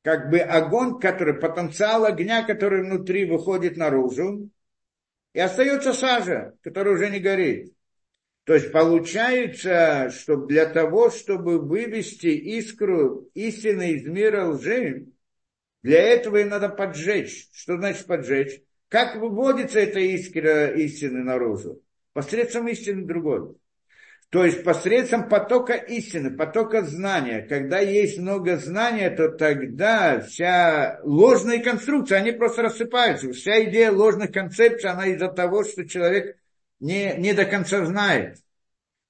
как бы огонь, который, потенциал огня, который внутри выходит наружу, и остается сажа, которая уже не горит. То есть получается, что для того, чтобы вывести искру истины из мира лжи, для этого и надо поджечь. Что значит поджечь? Как выводится эта искра истины наружу? Посредством истины другой. То есть посредством потока истины, потока знания. Когда есть много знания, то тогда вся ложная конструкция, они просто рассыпаются. Вся идея ложных концепций, она из-за того, что человек не, не до конца знает.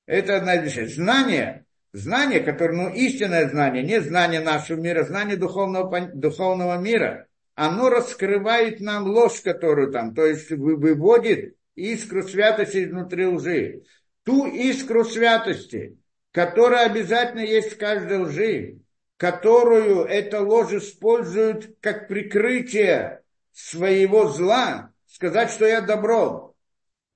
Это одна из Знание, знание, которое, ну, истинное знание, не знание нашего мира, знание духовного, духовного мира, оно раскрывает нам ложь, которую там, то есть выводит искру святости изнутри лжи. Ту искру святости, которая обязательно есть в каждой лжи, которую эта ложь использует как прикрытие своего зла, сказать, что я добро,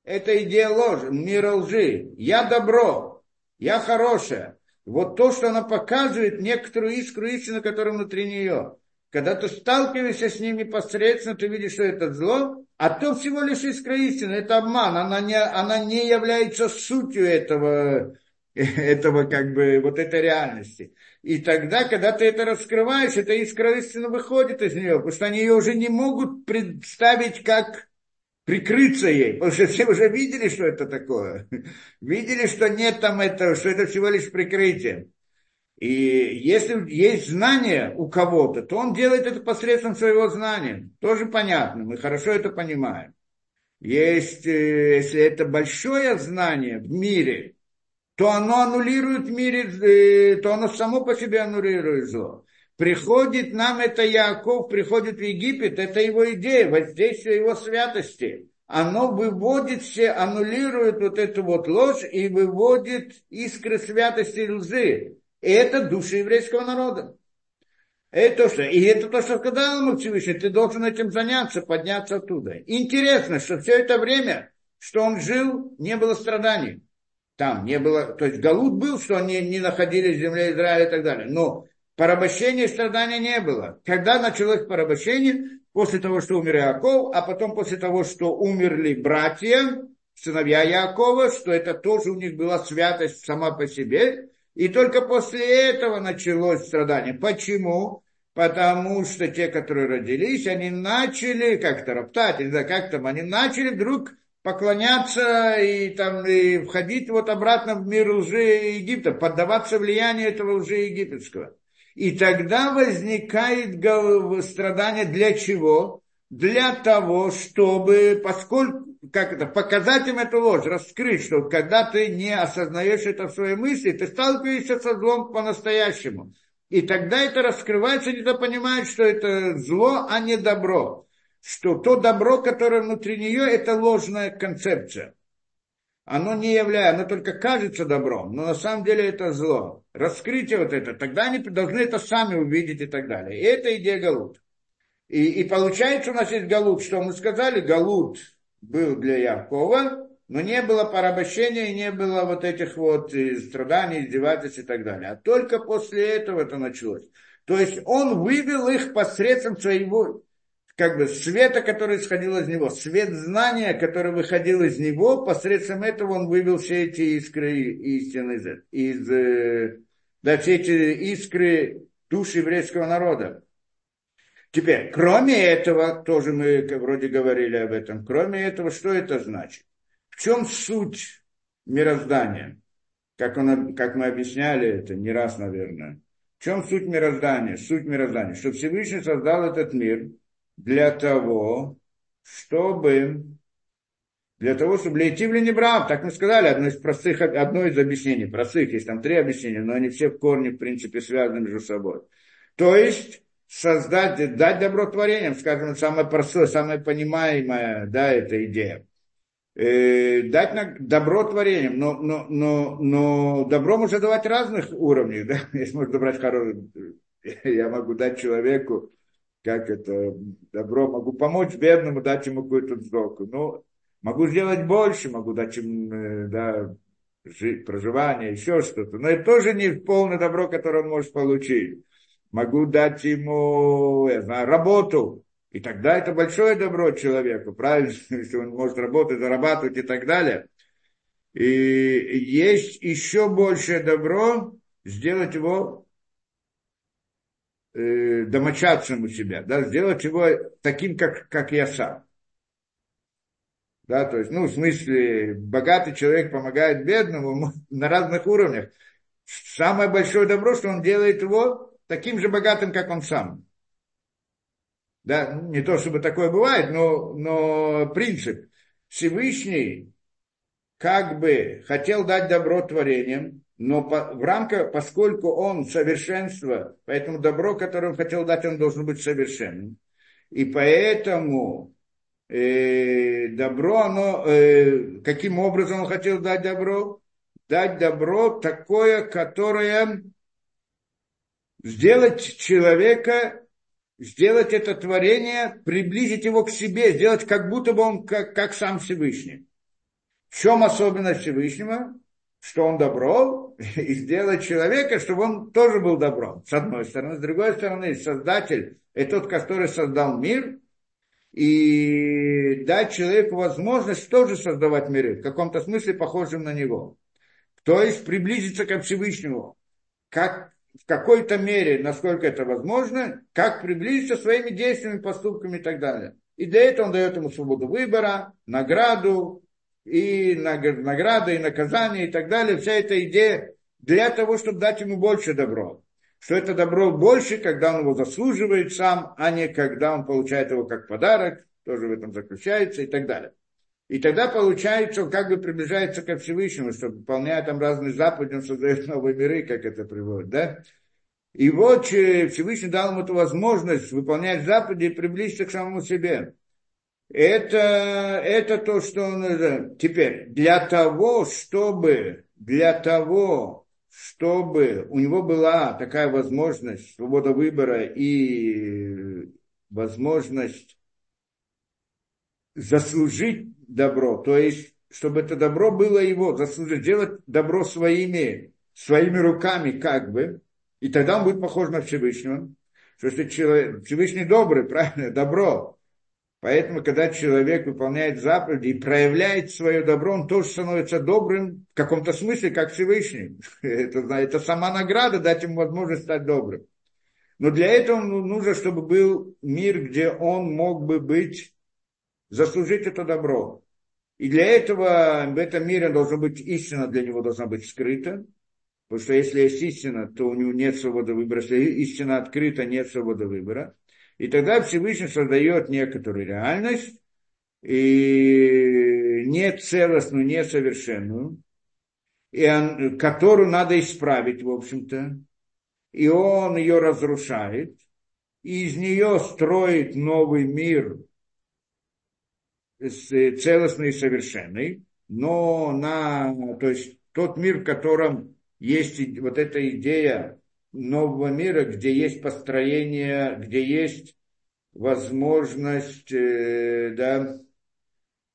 это идея ложи, мира лжи. Я добро, я хорошая. Вот то, что она показывает некоторую искру истины, которая внутри нее. Когда ты сталкиваешься с ним непосредственно, ты видишь, что это зло, а то всего лишь искра истины, это обман, она не, она не является сутью этого, этого как бы, вот этой реальности. И тогда, когда ты это раскрываешь, эта искра истины выходит из нее, потому что они ее уже не могут представить как прикрыться ей, потому что все уже видели, что это такое. Видели, что нет там этого, что это всего лишь прикрытие. И если есть знание у кого-то, то он делает это посредством своего знания. Тоже понятно, мы хорошо это понимаем. есть, э, если это большое знание в мире, то оно аннулирует в мире, э, то оно само по себе аннулирует зло. Приходит нам это Яков, приходит в Египет, это его идея, воздействие его святости. Оно выводит все, аннулирует вот эту вот ложь и выводит искры святости и лжи. И это душа еврейского народа. Это что? И это то, что сказал ему Всевышний, ты должен этим заняться, подняться оттуда. Интересно, что все это время, что он жил, не было страданий. Там не было, то есть Галут был, что они не находились в земле Израиля и так далее. Но порабощения и страдания не было. Когда началось порабощение? После того, что умер Иаков, а потом после того, что умерли братья, сыновья Якова, что это тоже у них была святость сама по себе. И только после этого началось страдание. Почему? Потому что те, которые родились, они начали как-то роптать, не знаю, как там, они начали вдруг поклоняться и, там, и входить вот обратно в мир лжи Египта, поддаваться влиянию этого лжи египетского. И тогда возникает страдание для чего? Для того, чтобы, поскольку, как это, показать им эту ложь, раскрыть, что когда ты не осознаешь это в своей мысли, ты сталкиваешься со злом по-настоящему. И тогда это раскрывается, и ты понимаешь, что это зло, а не добро что то добро, которое внутри нее, это ложная концепция. Оно не является, оно только кажется добром, но на самом деле это зло. Раскрытие вот это, тогда они должны это сами увидеть и так далее. И это идея Галут. И, и получается у нас есть Галут, что мы сказали, Галут был для Якова, но не было порабощения, не было вот этих вот страданий, издевательств и так далее. А только после этого это началось. То есть он вывел их посредством своего как бы света, который исходил из него, свет знания, который выходил из него, посредством этого он вывел все эти искры истины из, из э, да, все эти искры души еврейского народа. Теперь, кроме этого, тоже мы вроде говорили об этом, кроме этого, что это значит? В чем суть мироздания? Как, он, как мы объясняли это не раз, наверное. В чем суть мироздания? Суть мироздания, что Всевышний создал этот мир – для того, чтобы для того, чтобы лейти в Ленебрав, так мы сказали, одно из простых, одно из объяснений, простых, есть там три объяснения, но они все в корне, в принципе, связаны между собой. То есть, создать, дать добро творениям, скажем, самое простое, самое понимаемое, да, эта идея. Э, дать на добро творениям, но, но, но, но добро можно давать разных уровней, да, если можно добрать хорошее, я могу дать человеку как это, добро, могу помочь бедному, дать ему какую-то сдоку. Ну, могу сделать больше, могу дать им, э, да, жить, проживание, еще что-то. Но это тоже не полное добро, которое он может получить. Могу дать ему, я знаю, работу. И тогда это большое добро человеку, правильно, если он может работать, зарабатывать и так далее. И есть еще большее добро сделать его э, домочадцем у себя, да, сделать его таким, как, как я сам. Да, то есть, ну, в смысле, богатый человек помогает бедному на разных уровнях. Самое большое добро, что он делает его таким же богатым, как он сам. Да, не то чтобы такое бывает, но, но принцип. Всевышний как бы хотел дать добро творениям, но по, в рамках, поскольку он совершенство, поэтому добро, которое он хотел дать, он должен быть совершенным. И поэтому э, добро, оно, э, каким образом он хотел дать добро? Дать добро такое, которое сделать человека, сделать это творение, приблизить его к себе, сделать как будто бы он как, как сам Всевышний. В чем особенность Всевышнего? Что он добро, и сделать человека, чтобы он тоже был добром, с одной стороны. С другой стороны, Создатель – это тот, который создал мир, и дать человеку возможность тоже создавать миры, в каком-то смысле похожим на него. То есть приблизиться к Всевышнему, как в какой-то мере, насколько это возможно, как приблизиться своими действиями, поступками и так далее. И для этого он дает ему свободу выбора, награду, и награды, и наказания, и так далее. Вся эта идея для того, чтобы дать ему больше добро. Что это добро больше, когда он его заслуживает сам, а не когда он получает его как подарок, тоже в этом заключается и так далее. И тогда получается, он как бы приближается ко Всевышнему, что выполняя там разные заповеди, он создает новые миры, как это приводит, да? И вот э, Всевышний дал ему эту возможность выполнять заповеди и приблизиться к самому себе. Это, это то, что он... Теперь, для того, чтобы, для того, чтобы у него была такая возможность, свобода выбора и возможность заслужить добро, то есть, чтобы это добро было его, заслужить, делать добро своими, своими руками как бы, и тогда он будет похож на Всевышнего. Что если человек, Всевышний добрый, правильно, добро. Поэтому, когда человек выполняет заповеди и проявляет свое добро, он тоже становится добрым в каком-то смысле, как Всевышний. Это, это сама награда дать ему возможность стать добрым. Но для этого нужно, чтобы был мир, где он мог бы быть, заслужить это добро. И для этого в этом мире должна быть истина, для него должна быть скрыта. Потому что если есть истина, то у него нет свободы выбора. Если истина открыта, нет свободы выбора. И тогда Всевышний создает некоторую реальность, и не целостную, не совершенную, и он, которую надо исправить, в общем-то. И он ее разрушает, и из нее строит новый мир, целостный и совершенный, но на, то есть тот мир, в котором есть вот эта идея нового мира, где есть построение, где есть возможность, э, да,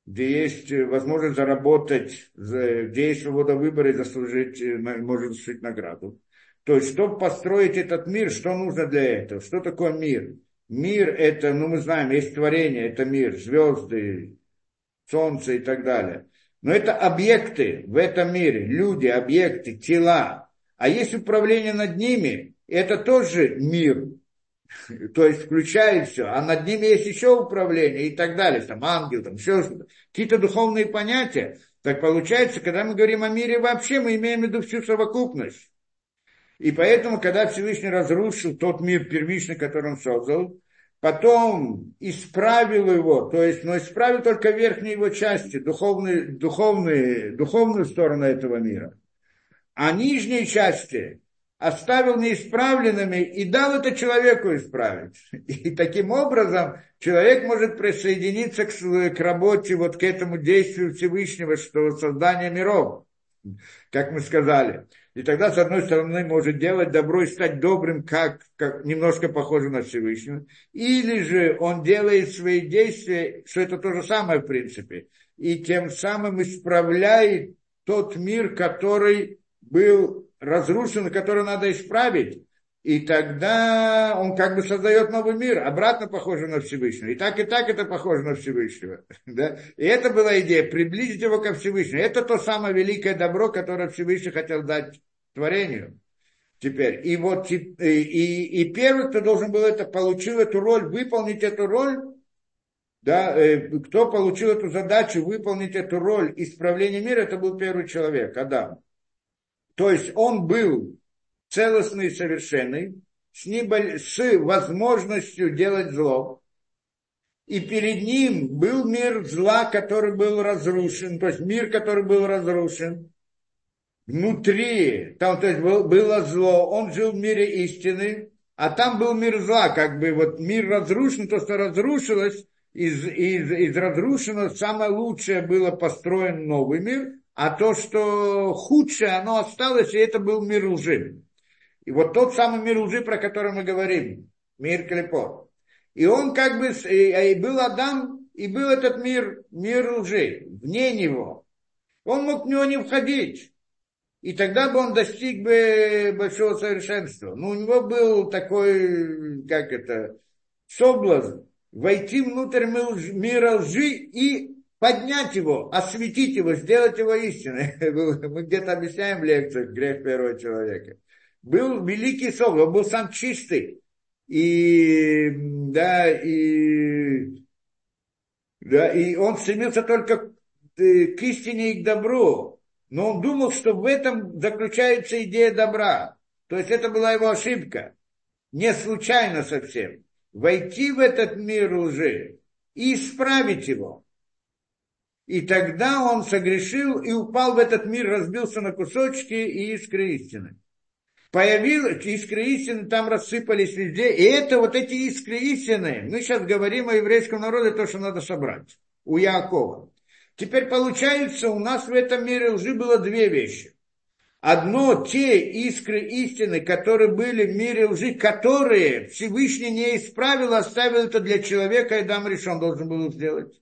где есть возможность заработать, где есть свобода выбора и заслужить, э, может заслужить награду. То есть, чтобы построить этот мир, что нужно для этого? Что такое мир? Мир это, ну мы знаем, есть творение, это мир, звезды, солнце и так далее. Но это объекты в этом мире, люди, объекты, тела. А есть управление над ними, это тоже мир. То есть включает все. А над ними есть еще управление и так далее. Там ангел, там что-то. Какие-то духовные понятия. Так получается, когда мы говорим о мире вообще, мы имеем в виду всю совокупность. И поэтому, когда Всевышний разрушил тот мир первичный, который он создал, потом исправил его, то есть, но исправил только верхние его части, духовные, духовные, духовную сторону этого мира. А нижние части оставил неисправленными и дал это человеку исправить. И таким образом человек может присоединиться к, к работе, вот к этому действию Всевышнего, что создание миров, как мы сказали. И тогда, с одной стороны, может делать добро и стать добрым, как, как немножко похоже на Всевышнего. Или же он делает свои действия, что это то же самое в принципе. И тем самым исправляет тот мир, который был разрушен, который надо исправить. И тогда он как бы создает новый мир, обратно похоже на Всевышнего. И так, и так это похоже на Всевышнего. Да? И это была идея, приблизить его ко Всевышнему. Это то самое великое добро, которое Всевышний хотел дать творению. Теперь, и вот и, и, и первый, кто должен был это, получил эту роль, выполнить эту роль, да, э, кто получил эту задачу выполнить эту роль исправления мира, это был первый человек, Адам. То есть он был целостный и совершенный, с, небо, с возможностью делать зло. И перед ним был мир зла, который был разрушен, то есть мир, который был разрушен. Внутри, там то есть было зло, он жил в мире истины, а там был мир зла, как бы вот мир разрушен, то, что разрушилось, из, из, из разрушенного самое лучшее было построен новый мир, а то, что худшее, оно осталось, и это был мир лжи. И вот тот самый мир лжи, про который мы говорим, мир Клепот. И он как бы, и был Адам, и был этот мир, мир лжи, вне него. Он мог в него не входить. И тогда бы он достиг бы большого совершенства. Но у него был такой, как это, соблазн, войти внутрь мира лжи и поднять его, осветить его, сделать его истиной. Мы где-то объясняем в лекциях грех первого человека был великий сон, он был сам чистый. И, да, и, да, и он стремился только к истине и к добру. Но он думал, что в этом заключается идея добра. То есть это была его ошибка. Не случайно совсем. Войти в этот мир лжи и исправить его. И тогда он согрешил и упал в этот мир, разбился на кусочки и искры истины. Появилась искры истины, там рассыпались везде. И это вот эти искры истины, мы сейчас говорим о еврейском народе, то, что надо собрать у Якова. Теперь получается, у нас в этом мире лжи было две вещи. Одно, те искры истины, которые были в мире лжи, которые Всевышний не исправил, оставил это для человека, и дам решен должен был сделать.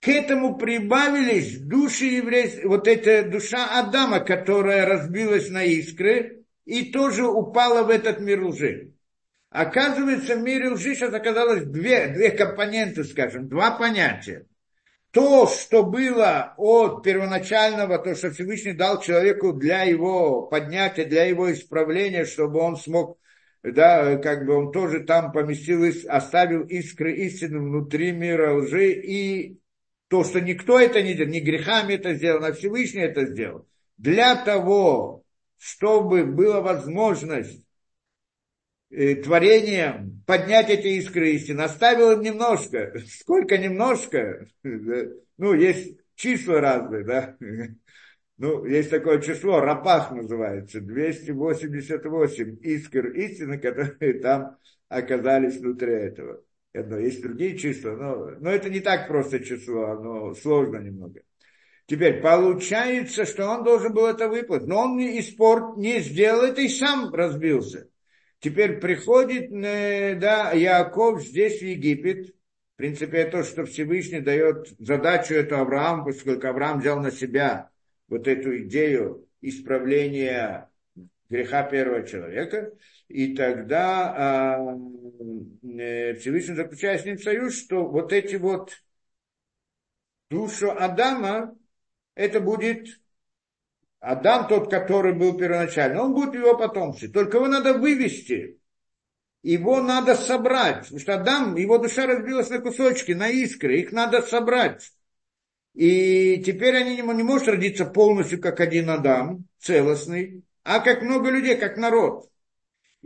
К этому прибавились души еврейские, вот эта душа Адама, которая разбилась на искры, и тоже упала в этот мир лжи. Оказывается, в мире лжи сейчас оказалось две, две компоненты, скажем, два понятия то, что было от первоначального, то, что Всевышний дал человеку для его поднятия, для его исправления, чтобы он смог, да, как бы он тоже там поместил, оставил искры истины внутри мира лжи, и то, что никто это не делал, не грехами это сделал, а Всевышний это сделал. Для того, чтобы была возможность э, творением поднять эти искры истины. Оставил немножко. Сколько немножко? Ну, есть числа разные, да? Ну, есть такое число, рапах называется, 288 искр истины, которые там оказались внутри этого. Есть другие числа, но, но это не так просто число, оно сложно немного. Теперь получается, что он должен был это выплатить, но он не испорт, не сделал это и сам разбился. Теперь приходит э, да, Яков здесь в Египет. В принципе, это то, что Всевышний дает задачу эту Аврааму, поскольку Авраам взял на себя вот эту идею исправления греха первого человека. И тогда э, Всевышний заключает с ним союз, что вот эти вот душу Адама, это будет Адам тот, который был первоначально, он будет его потомцем. Только его надо вывести. Его надо собрать. Потому что Адам, его душа разбилась на кусочки, на искры. Их надо собрать. И теперь они не, не может родиться полностью как один Адам, целостный, а как много людей, как народ.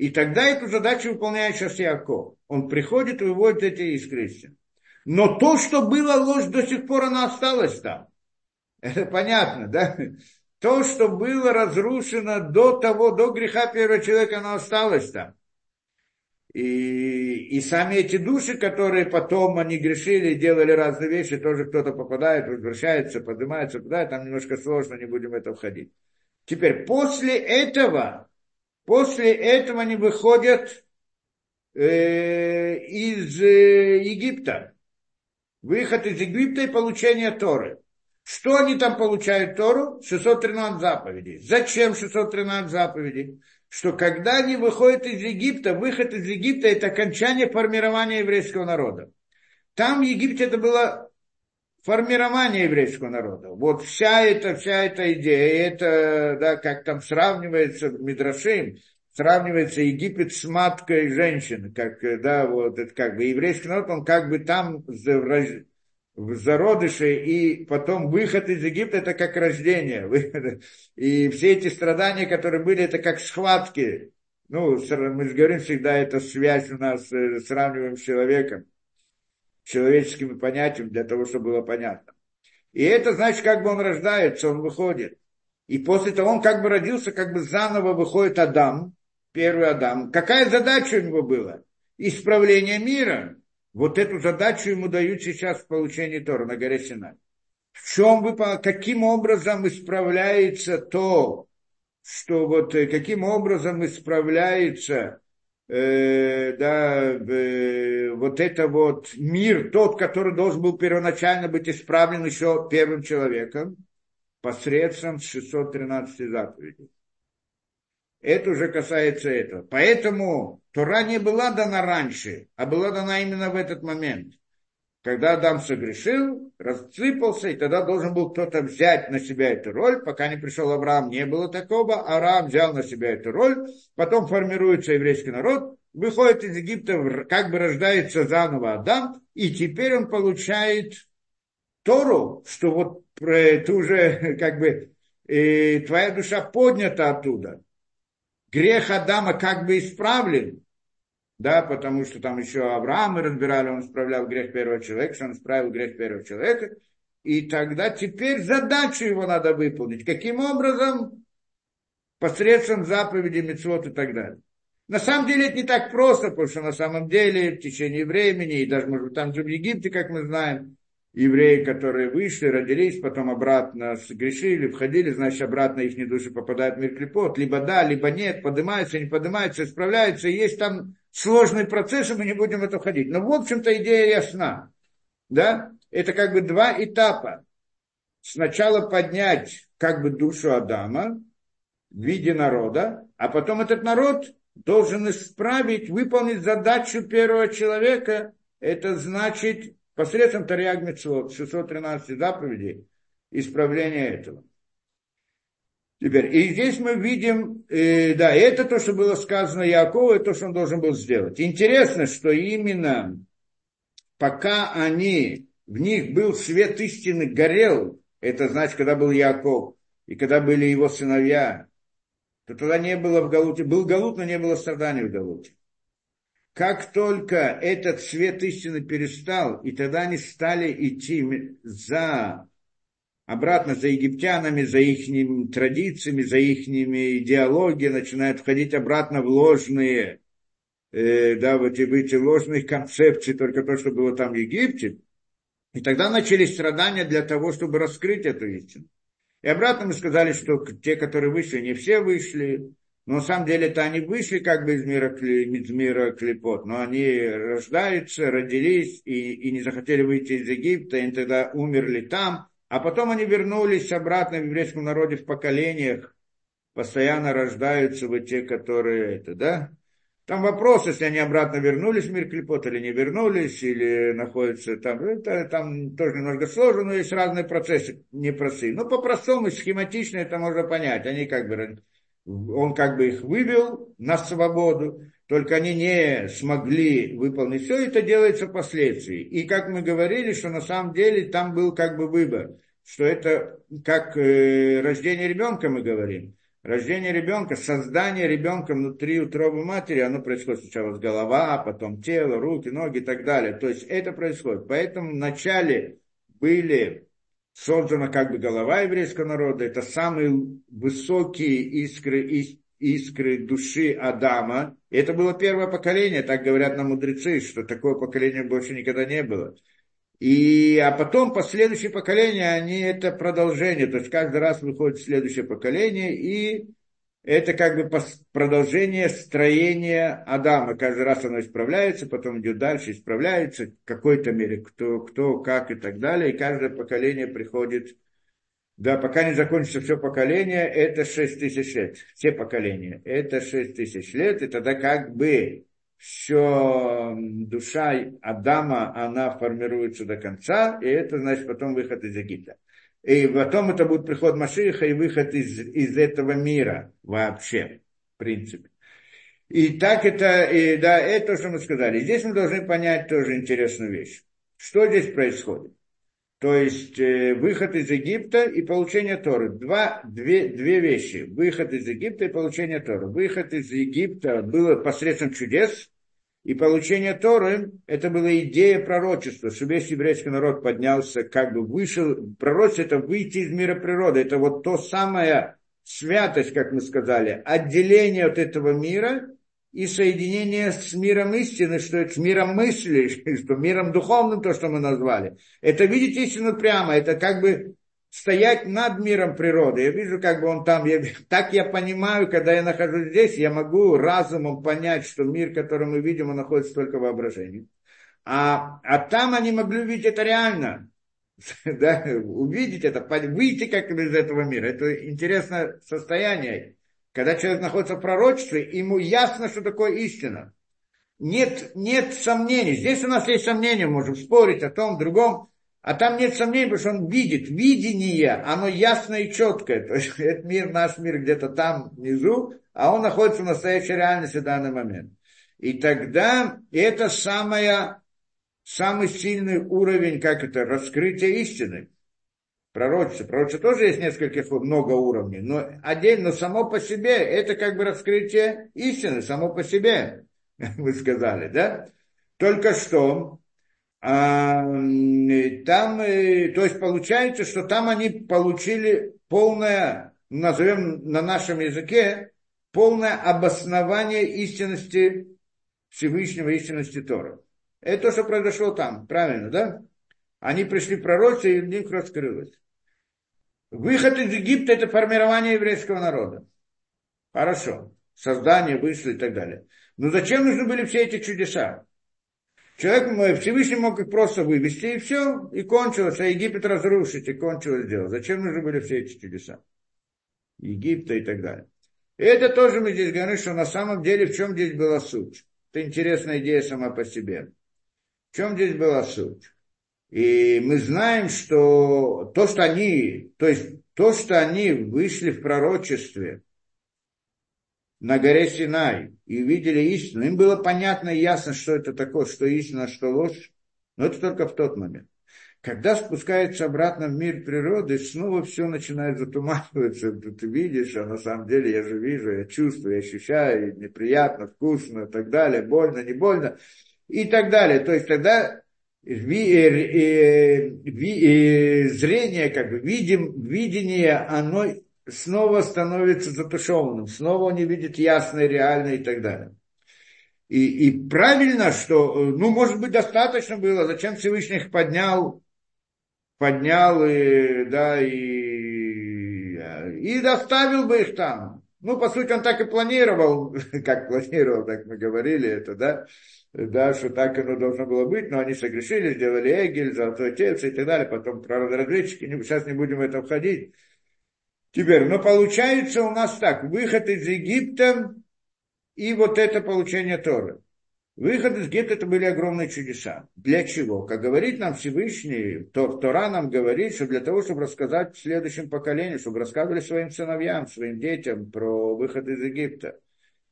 И тогда эту задачу выполняет сейчас Яков. Он приходит и выводит эти искры. Но то, что было ложь, до сих пор она осталась там. Это понятно, да? то, что было разрушено до того, до греха первого человека, оно осталось там. И, и сами эти души, которые потом они грешили, делали разные вещи, тоже кто-то попадает, возвращается, поднимается туда, там немножко сложно, не будем в это входить. Теперь после этого, после этого они выходят э, из э, Египта. Выход из Египта и получение Торы. Что они там получают Тору? 613 заповедей. Зачем 613 заповедей? Что когда они выходят из Египта, выход из Египта – это окончание формирования еврейского народа. Там в Египте это было формирование еврейского народа. Вот вся эта, вся эта идея, это, да, как там сравнивается Мидрашим, сравнивается Египет с маткой женщины, как, да, вот, это как бы еврейский народ, он как бы там в зародыше, и потом выход из Египта, это как рождение. И все эти страдания, которые были, это как схватки. Ну, мы же говорим всегда, это связь у нас, э, сравниваем с человеком, человеческими понятиями, для того, чтобы было понятно. И это значит, как бы он рождается, он выходит. И после того он как бы родился, как бы заново выходит Адам, первый Адам. Какая задача у него была? Исправление мира. Вот эту задачу ему дают сейчас в получении Тора на горе Синай. В чем вы, каким образом исправляется то, что вот э, каким образом исправляется э, да, вот это вот мир, тот, который должен был первоначально быть исправлен еще первым человеком, посредством 613 заповедей. Это уже касается этого. Поэтому Тора не была дана раньше, а была дана именно в этот момент. Когда Адам согрешил, рассыпался, и тогда должен был кто-то взять на себя эту роль. Пока не пришел Авраам, не было такого. Авраам взял на себя эту роль. Потом формируется еврейский народ, выходит из Египта, как бы рождается заново Адам, и теперь он получает Тору, что вот ты уже как бы и твоя душа поднята оттуда грех Адама как бы исправлен, да, потому что там еще Авраам мы разбирали, он исправлял грех первого человека, что он исправил грех первого человека, и тогда теперь задачу его надо выполнить. Каким образом? Посредством заповеди, мецвод и так далее. На самом деле это не так просто, потому что на самом деле в течение времени, и даже, может быть, там же в Египте, как мы знаем, евреи, которые вышли, родились, потом обратно согрешили, входили, значит, обратно их души попадают в мир клепот, либо да, либо нет, поднимаются, не поднимаются, исправляются, есть там сложный процесс, и мы не будем в это входить. Но, в общем-то, идея ясна, да, это как бы два этапа. Сначала поднять как бы душу Адама в виде народа, а потом этот народ должен исправить, выполнить задачу первого человека, это значит посредством Тарьяг Мецвод, 613 заповедей, исправления этого. Теперь, и здесь мы видим, э, да, это то, что было сказано Якову, это то, что он должен был сделать. Интересно, что именно пока они, в них был свет истины горел, это значит, когда был Яков, и когда были его сыновья, то тогда не было в Галуте, был Галут, но не было страданий в Галуте. Как только этот свет истины перестал, и тогда они стали идти за обратно за египтянами, за их традициями, за их идеологией, начинают входить обратно в ложные, э, да, в эти, в эти ложные концепции, только то, что было там в Египте. И тогда начались страдания для того, чтобы раскрыть эту истину. И обратно мы сказали, что те, которые вышли, не все вышли, но на самом деле это они вышли как бы из мира, из мира клепот, но они рождаются, родились и, и не захотели выйти из Египта, и тогда умерли там, а потом они вернулись обратно в еврейском народе в поколениях, постоянно рождаются вот те, которые это, да? Там вопрос, если они обратно вернулись в мир клепот или не вернулись, или находятся там, это там тоже немножко сложно, но есть разные процессы непростые. Но по-простому, схематично это можно понять. Они как бы он как бы их вывел на свободу, только они не смогли выполнить все, это делается впоследствии. И как мы говорили, что на самом деле там был как бы выбор, что это как э, рождение ребенка мы говорим. Рождение ребенка, создание ребенка внутри утробы матери, оно происходит сначала с голова, потом тело, руки, ноги и так далее. То есть это происходит. Поэтому вначале были создана как бы голова еврейского народа, это самые высокие искры, искры души Адама. Это было первое поколение, так говорят нам мудрецы, что такое поколение больше никогда не было. И, а потом последующие поколения, они это продолжение, то есть каждый раз выходит следующее поколение, и это как бы продолжение строения Адама. Каждый раз оно исправляется, потом идет дальше, исправляется в какой-то мере, кто, кто, как и так далее. И каждое поколение приходит, да, пока не закончится все поколение, это 6 тысяч лет. Все поколения. Это 6 тысяч лет, и тогда как бы все душа Адама, она формируется до конца, и это значит потом выход из Египта. И потом это будет приход Машиха и выход из, из этого мира вообще, в принципе. И так это, и, да, это что мы сказали. Здесь мы должны понять тоже интересную вещь. Что здесь происходит? То есть э, выход из Египта и получение Торы. Два, две, две вещи. Выход из Египта и получение Торы. Выход из Египта было посредством чудес, и получение Торы, это была идея пророчества, что весь еврейский народ поднялся, как бы вышел. Пророчество – это выйти из мира природы. Это вот то самое святость, как мы сказали, отделение от этого мира и соединение с миром истины, что с миром мысли, что миром духовным, то, что мы назвали. Это видеть истину прямо, это как бы стоять над миром природы. Я вижу, как бы он там, я, так я понимаю, когда я нахожусь здесь, я могу разумом понять, что мир, который мы видим, он находится только в воображении. А, а там они могли увидеть это реально. да, увидеть это, выйти как из этого мира. Это интересное состояние. Когда человек находится в пророчестве, ему ясно, что такое истина. Нет, нет сомнений. Здесь у нас есть сомнения, можем спорить о том, другом. А там нет сомнений, потому что он видит. Видение, оно ясное и четкое. То есть этот мир, наш мир где-то там внизу, а он находится в настоящей реальности в данный момент. И тогда это самое, самый сильный уровень, как это, раскрытие истины. Пророчество. Пророчество тоже есть несколько, много уровней, но отдельно, но само по себе, это как бы раскрытие истины, само по себе, вы сказали, да? Только что А, там, то есть получается, что там они получили полное, назовем на нашем языке, полное обоснование истинности Всевышнего, истинности Тора. Это то, что произошло там, правильно, да? Они пришли пророчество, и них раскрылось. Выход из Египта – это формирование еврейского народа. Хорошо. Создание, вышло и так далее. Но зачем нужны были все эти чудеса? Человек, Всевышний мог их просто вывести, и все, и кончилось, а Египет разрушить, и кончилось дело. Зачем нужны были все эти чудеса? Египта и так далее. И это тоже мы здесь говорим, что на самом деле в чем здесь была суть. Это интересная идея сама по себе. В чем здесь была суть? И мы знаем, что то, что они, то есть то, что они вышли в пророчестве на горе Синай и увидели истину, им было понятно и ясно, что это такое, что истина, что ложь, но это только в тот момент. Когда спускается обратно в мир природы, снова все начинает затуманиваться. Ты видишь, а на самом деле я же вижу, я чувствую, я ощущаю, неприятно, вкусно и так далее, больно, не больно и так далее. То есть тогда зрение, как бы, видим, видение, оно снова становится затушеванным, снова он не видит ясно, реально и так далее. И, и правильно, что, ну, может быть, достаточно было, зачем Всевышний их поднял, поднял и, да, и, и доставил бы их там. Ну, по сути, он так и планировал, как планировал, так мы говорили это, да, да, что так оно должно было быть, но они согрешили, сделали Эгель, Золотой Отец и так далее, потом разведчики, сейчас не будем в это входить. Теперь, но получается у нас так, выход из Египта и вот это получение Торы. Выход из Египта это были огромные чудеса. Для чего? Как говорит нам Всевышний, то, Тора нам говорит, что для того, чтобы рассказать следующим поколениям, чтобы рассказывали своим сыновьям, своим детям про выход из Египта.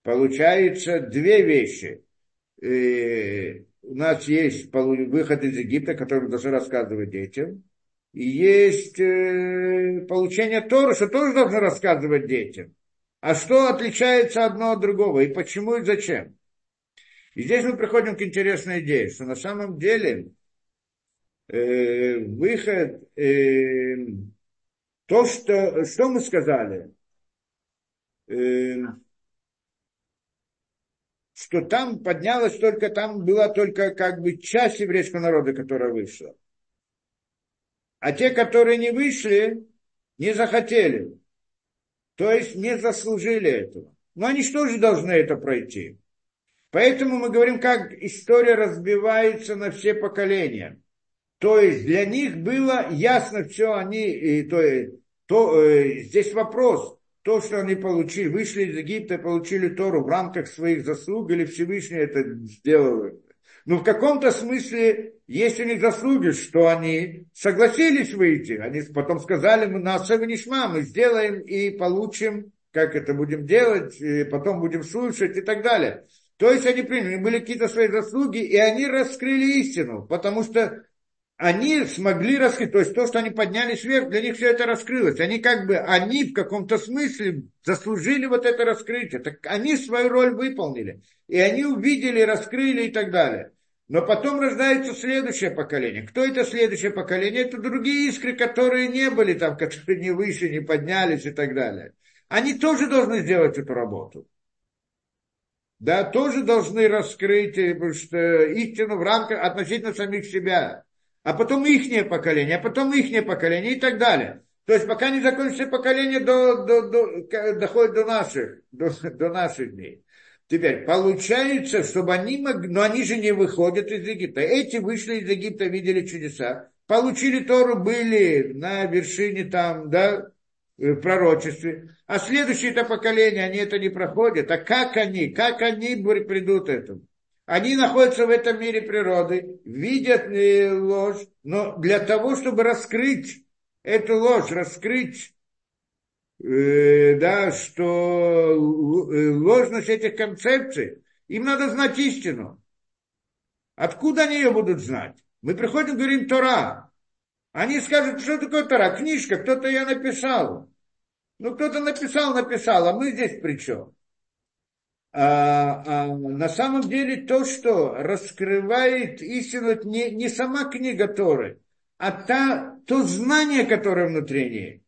Получается две вещи – э, у нас есть выход из Египта, который должны рассказывать детям, и есть э, получение Торы, что тоже должны рассказывать детям. А что отличается одно от другого, и почему и зачем? И здесь мы приходим к интересной идее, что на самом деле э, выход, э, то, что, что мы сказали, э, что там поднялась только, там была только как бы часть еврейского народа, которая вышла. А те, которые не вышли, не захотели. То есть не заслужили этого. Но они что же должны это пройти? Поэтому мы говорим, как история разбивается на все поколения. То есть для них было ясно все, они, и, то, то, э, здесь вопрос, то, что они получили, вышли из Египта, получили Тору в рамках своих заслуг, или Всевышний это сделал. Но в каком-то смысле есть у них заслуги, что они согласились выйти. Они потом сказали, мы на Нишма, мы сделаем и получим, как это будем делать, и потом будем слушать и так далее. То есть они приняли, были какие-то свои заслуги, и они раскрыли истину, потому что они смогли раскрыть, то есть то, что они поднялись вверх, для них все это раскрылось. Они как бы, они в каком-то смысле заслужили вот это раскрытие. Так они свою роль выполнили. И они увидели, раскрыли и так далее. Но потом рождается следующее поколение. Кто это следующее поколение? Это другие искры, которые не были там, которые не выше, не поднялись и так далее. Они тоже должны сделать эту работу. Да, тоже должны раскрыть потому что истину в рамках относительно самих себя а потом ихнее поколение, а потом ихнее поколение и так далее. То есть пока не закончится поколение, до, до, до, доходит до наших, до, до наших дней. Теперь, получается, чтобы они могли, но они же не выходят из Египта. Эти вышли из Египта, видели чудеса, получили Тору, были на вершине там, да, в пророчестве. А следующее это поколение, они это не проходят. А как они, как они придут этому? Они находятся в этом мире природы, видят ложь, но для того, чтобы раскрыть эту ложь, раскрыть, э, да, что э, ложность этих концепций, им надо знать истину. Откуда они ее будут знать? Мы приходим, говорим Тора. Они скажут, что такое Тора? Книжка, кто-то ее написал. Ну, кто-то написал, написал, а мы здесь при чем? А, а, на самом деле то, что раскрывает истину, не, не сама книга Торы, а та, то знание, которое внутри нее.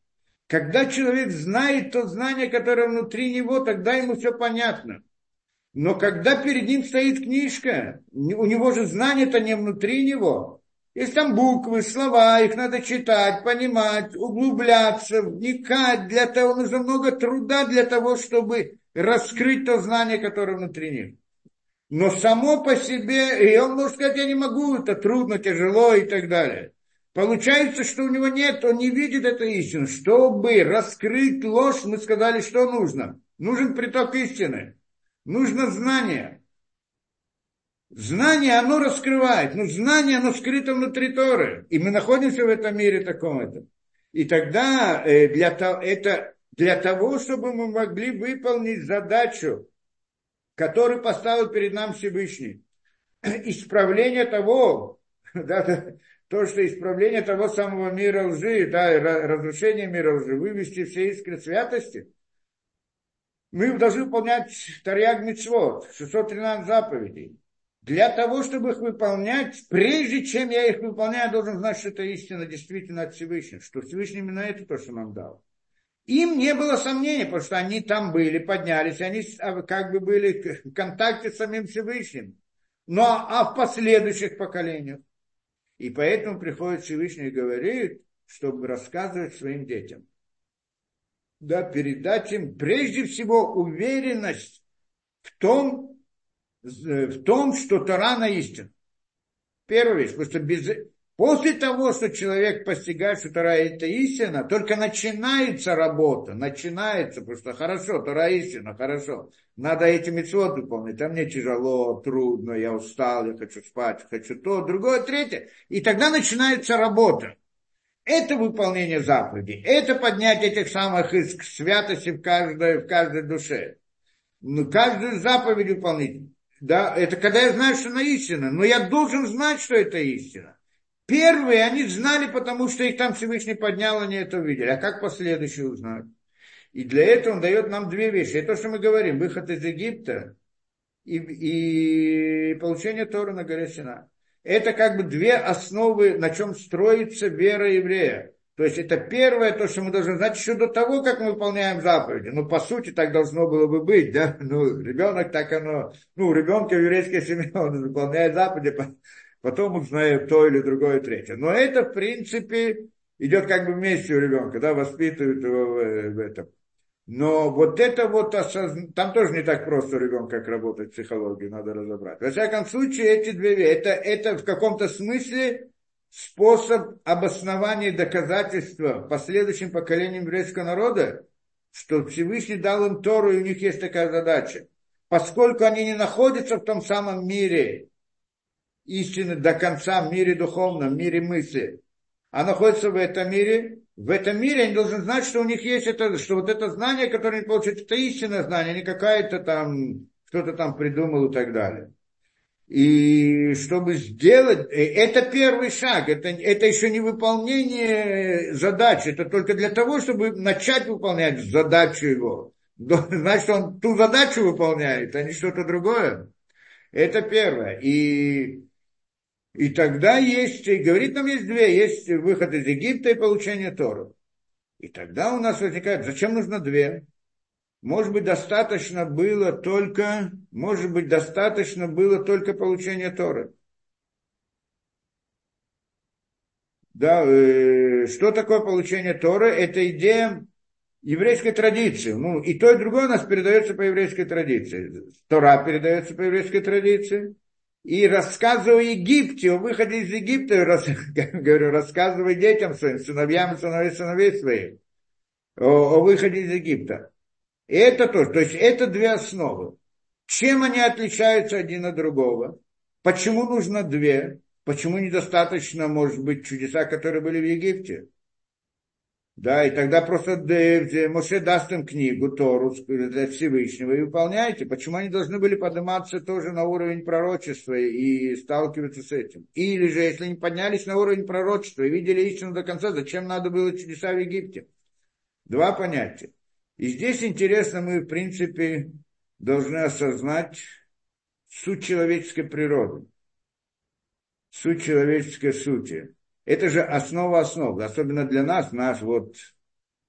Когда человек знает то знание, которое внутри него, тогда ему все понятно. Но когда перед ним стоит книжка, у него же знание-то не внутри него. Есть там буквы, слова, их надо читать, понимать, углубляться, вникать. Для того нужно много труда для того, чтобы раскрыть то знание, которое внутри них. Но само по себе, и он может сказать, я не могу, это трудно, тяжело и так далее. Получается, что у него нет, он не видит этой истины. Чтобы раскрыть ложь, мы сказали, что нужно. Нужен приток истины. Нужно знание. Знание, оно раскрывает. Но знание, оно скрыто внутри Торы. И мы находимся в этом мире таком этом. И тогда э, для, того, это для того, чтобы мы могли выполнить задачу, которую поставил перед нами Всевышний. Исправление того, да, то, что исправление того самого мира лжи, да, разрушение мира лжи, вывести все искры святости, мы должны выполнять Тарьяг Мицвод, 613 заповедей. Для того, чтобы их выполнять, прежде чем я их выполняю, я должен знать, что это истина действительно от Всевышнего, что Всевышний именно это то, что нам дал. Им не было сомнений, потому что они там были, поднялись, они а, как бы были в контакте с самим Всевышним. Но а в последующих поколениях и поэтому приходит Всевышний и говорит, чтобы рассказывать своим детям. Да, передать им прежде всего уверенность в том, в том, что Тора на истину. Первая вещь, потому что без, После того, что человек постигает, что Тора это истина, только начинается работа, начинается, потому что хорошо, Тора истина, хорошо. Надо эти митцвот выполнить, а мне тяжело, трудно, я устал, я хочу спать, хочу то, другое, третье. И тогда начинается работа. Это выполнение заповедей, это поднятие этих самых иск святости в каждой, в каждой душе. Ну, каждую заповедь выполнить. Да, это когда я знаю, что она истина, но я должен знать, что это истина. Первые они знали, потому что их там Всевышний поднял, они это увидели. А как последующие узнают? И для этого он дает нам две вещи. Это то, что мы говорим. Выход из Египта и, и получение Тора на горе Сина. Это как бы две основы, на чем строится вера еврея. То есть это первое, то, что мы должны знать еще до того, как мы выполняем заповеди. Ну, по сути, так должно было бы быть, да? Ну, ребенок так оно... Ну, у ребенка в еврейской семье он выполняет заповеди, потом узнаем то или другое, третье. Но это, в принципе, идет как бы вместе у ребенка, да, воспитывают его в, этом. Но вот это вот, осозн... там тоже не так просто у ребенка, как работать психологии, надо разобрать. Во всяком случае, эти две вещи, это, это в каком-то смысле способ обоснования доказательства последующим поколениям еврейского народа, что Всевышний дал им Тору, и у них есть такая задача. Поскольку они не находятся в том самом мире, истины до конца в мире духовном, в мире мысли, а находится в этом мире, в этом мире они должны знать, что у них есть это, что вот это знание, которое они получают, это истинное знание, не какая-то там, кто-то там придумал и так далее. И чтобы сделать, э, это первый шаг, это, это еще не выполнение задачи, это только для того, чтобы начать выполнять задачу его. Значит, он ту задачу выполняет, а не что-то другое. Это первое. И и тогда есть, говорит нам, есть две, есть выход из Египта и получение Тору. И тогда у нас возникает, зачем нужно две? Может быть, достаточно было только, может быть, достаточно было только получение Торы. Да, э, что такое получение Торы? Это идея еврейской традиции. Ну, и то, и другое у нас передается по еврейской традиции. Тора передается по еврейской традиции, и рассказывай Египте, о выходе из Египта, рас, говорю, рассказывай детям своим, сыновьям сыновей, сыновей своих, о, о выходе из Египта. И это тоже, то есть это две основы. Чем они отличаются один от другого? Почему нужно две? Почему недостаточно, может быть, чудеса, которые были в Египте? Да, и тогда просто Моше даст им книгу, Тору для Всевышнего и выполняйте. Почему они должны были подниматься тоже на уровень пророчества и сталкиваться с этим? Или же, если они поднялись на уровень пророчества и видели истину до конца, зачем надо было чудеса в Египте? Два понятия. И здесь интересно, мы, в принципе, должны осознать суть человеческой природы, суть человеческой сути. Это же основа основ, особенно для нас, наш вот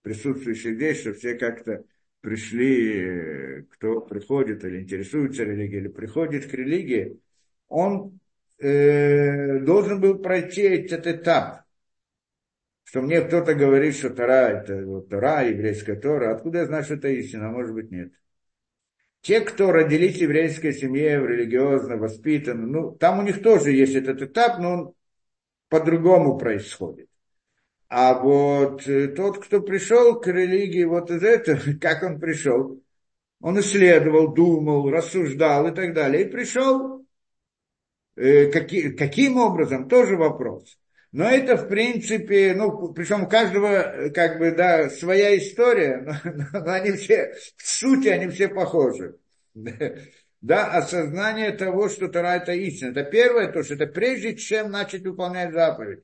присутствующий здесь, что все как-то пришли, кто приходит или интересуется религией, или приходит к религии, он э, должен был пройти этот этап. Что мне кто-то говорит, что Тора это вот, Тора, еврейская Тора. Откуда я знаю, что это истина? Может быть, нет. Те, кто родились в еврейской семье, в религиозно воспитаны, ну, там у них тоже есть этот этап, но он по-другому происходит. А вот э, тот, кто пришел к религии вот из этого, как он пришел? Он исследовал, думал, рассуждал и так далее. И пришел, э, каки, каким образом, тоже вопрос. Но это, в принципе, ну, причем у каждого, как бы, да, своя история, но, но они все, в сути, они все похожи. Да, осознание того, что Тора это истина. Это первое, то, что это прежде, чем начать выполнять заповеди.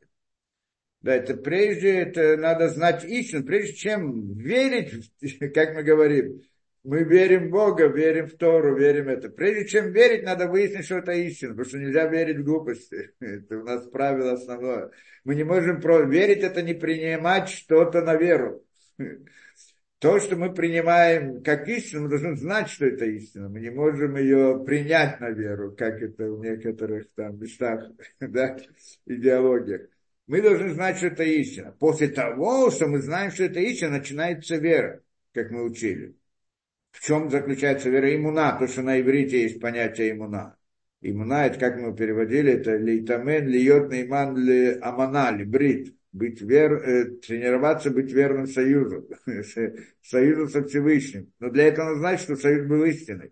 Да, это прежде, это надо знать истину, прежде чем верить, как мы говорим, мы верим в Бога, верим в Тору, верим в это. Прежде чем верить, надо выяснить, что это истина, потому что нельзя верить в глупости. Это у нас правило основное. Мы не можем про... верить, это не принимать что-то на веру. То, что мы принимаем как истину, мы должны знать, что это истина. Мы не можем ее принять на веру, как это в некоторых там местах, да, идеологиях. Мы должны знать, что это истина. После того, что мы знаем, что это истина, начинается вера, как мы учили. В чем заключается вера иммуна? То, что на иврите есть понятие иммуна. Иммуна, это как мы переводили, это лейтамен, льет нейман, ли амана, брит. Быть вер, э, тренироваться, быть верным союзу. союзу со Всевышним. Но для этого нужно знать, что союз был истинный.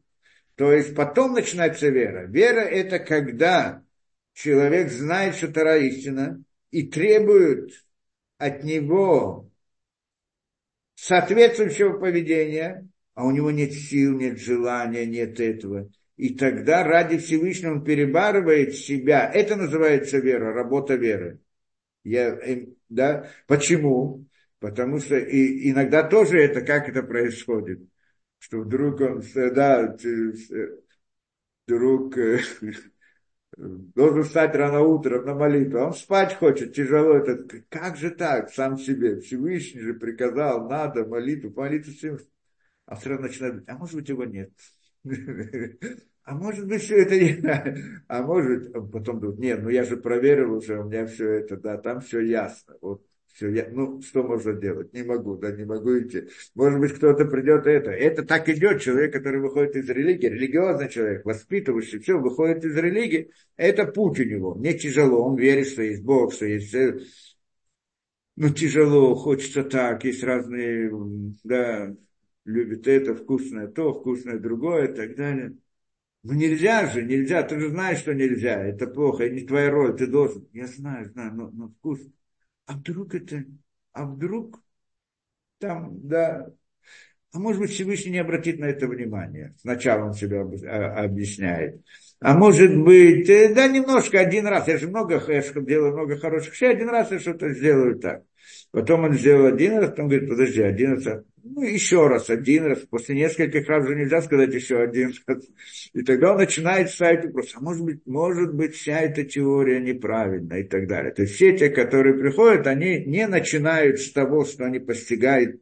То есть потом начинается вера. Вера это когда человек знает, что Тара истина, и требуют от него соответствующего поведения, а у него нет сил, нет желания, нет этого. И тогда ради Всевышнего он перебарывает себя. Это называется вера, работа веры. Я, да? Почему? Потому что и, иногда тоже это, как это происходит, что вдруг он, да, вдруг э, должен встать рано утром на молитву, а он спать хочет, тяжело, это, как же так, сам себе, Всевышний же приказал, надо молитву, молитву всем, а сразу начинает, а может быть его нет, а может быть все это не, а может, а потом думает, нет, ну я же проверил уже, у меня все это, да, там все ясно, вот все, я, ну, что можно делать? Не могу, да, не могу идти. Может быть, кто-то придет это. Это так идет человек, который выходит из религии, религиозный человек, воспитывающий, все, выходит из религии. Это путь у него. Мне тяжело, он верит, что есть Бог, что есть ну, тяжело, хочется так, есть разные, да, любит это, вкусное то, вкусное другое и так далее. Ну нельзя же, нельзя, ты же знаешь, что нельзя, это плохо, это не твоя роль, ты должен. Я знаю, знаю, но, но вкусно а вдруг это, а вдруг там, да, а может быть Всевышний не обратит на это внимание. Сначала он себя а, объясняет. А может быть, э, да, немножко, один раз. Я же много, я же делаю много хороших вещей, один раз я что-то сделаю так. Потом он сделал один раз, потом говорит, подожди, один раз, ну, еще раз, один раз. После нескольких раз уже нельзя сказать еще один раз. И тогда он начинает ставить вопрос, а может быть, может быть, вся эта теория неправильна и так далее. То есть все те, которые приходят, они не начинают с того, что они постигают,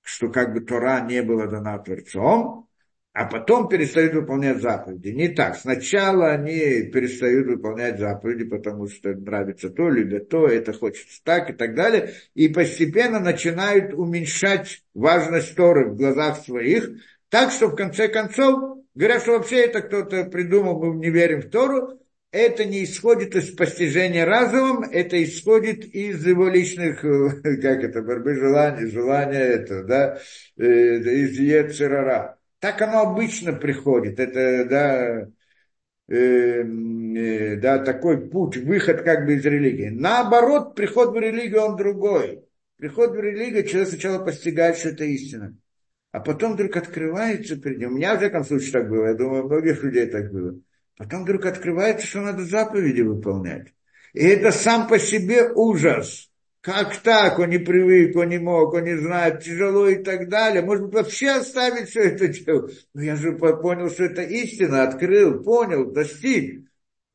что как бы Тора не была дана Творцом, а потом перестают выполнять заповеди. Не так. Сначала они перестают выполнять заповеди, потому что нравится то, любят то, это хочется так и так далее. И постепенно начинают уменьшать важность Торы в глазах своих, так что в конце концов говорят, что вообще это кто-то придумал, мы не верим в Тору, это не исходит из постижения разумом, это исходит из его личных, как это, борьбы желаний, желания этого, да, э, из Ецерара. Так оно обычно приходит. Это, да, э, э, да, такой путь, выход как бы из религии. Наоборот, приход в религию, он другой. Приход в религию, человек сначала постигает, что это истина. А потом вдруг открывается перед ним. У меня, в всяком случае, так было. Я думаю, у многих людей так было. Потом вдруг открывается, что надо заповеди выполнять. И это сам по себе ужас. Как так? Он не привык, он не мог, он не знает, тяжело и так далее. Может быть, вообще оставить все это дело? Но я же понял, что это истина, открыл, понял, достиг.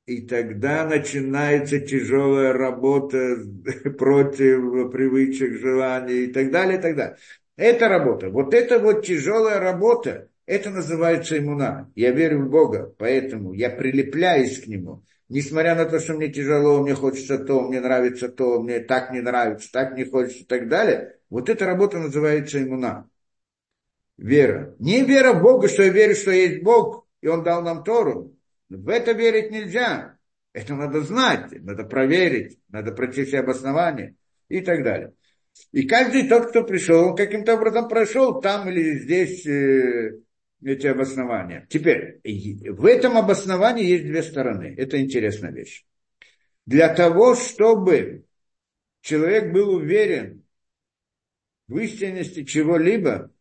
И тогда начинается тяжелая работа против привычек, желаний и так далее, и так далее. Это работа. Вот это вот тяжелая работа, это называется иммуна. Я верю в Бога, поэтому я прилепляюсь к Нему. Несмотря на то, что мне тяжело, мне хочется то, мне нравится то, мне так не нравится, так не хочется и так далее. Вот эта работа называется иммуна. Вера. Не вера в Бога, что я верю, что есть Бог, и Он дал нам Тору. В это верить нельзя. Это надо знать, надо проверить, надо пройти все обоснования и так далее. И каждый тот, кто пришел, он каким-то образом прошел там или здесь э, эти обоснования. Теперь, в этом обосновании есть две стороны. Это интересная вещь. Для того, чтобы человек был уверен в истинности чего-либо,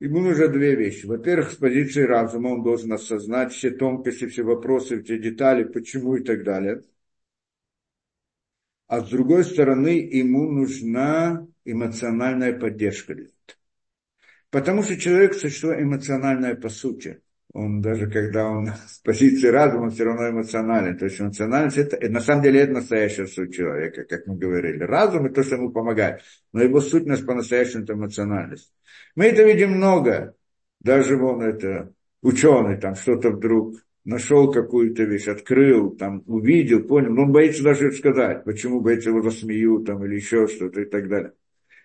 ему нужно две вещи. Во-первых, с позиции разума он должен осознать все тонкости, все вопросы, все детали, почему и так далее. А с другой стороны, ему нужна эмоциональная поддержка. Потому что человек существо эмоциональное по сути. Он даже когда он с позиции разума, он все равно эмоционален. То есть эмоциональность это, на самом деле это настоящая суть человека, как мы говорили. Разум это то, что ему помогает. Но его сутность по-настоящему это эмоциональность. Мы это видим много. Даже он это ученый там что-то вдруг нашел какую-то вещь, открыл, там, увидел, понял, но он боится даже сказать, почему боится его засмеют там, или еще что-то и так далее.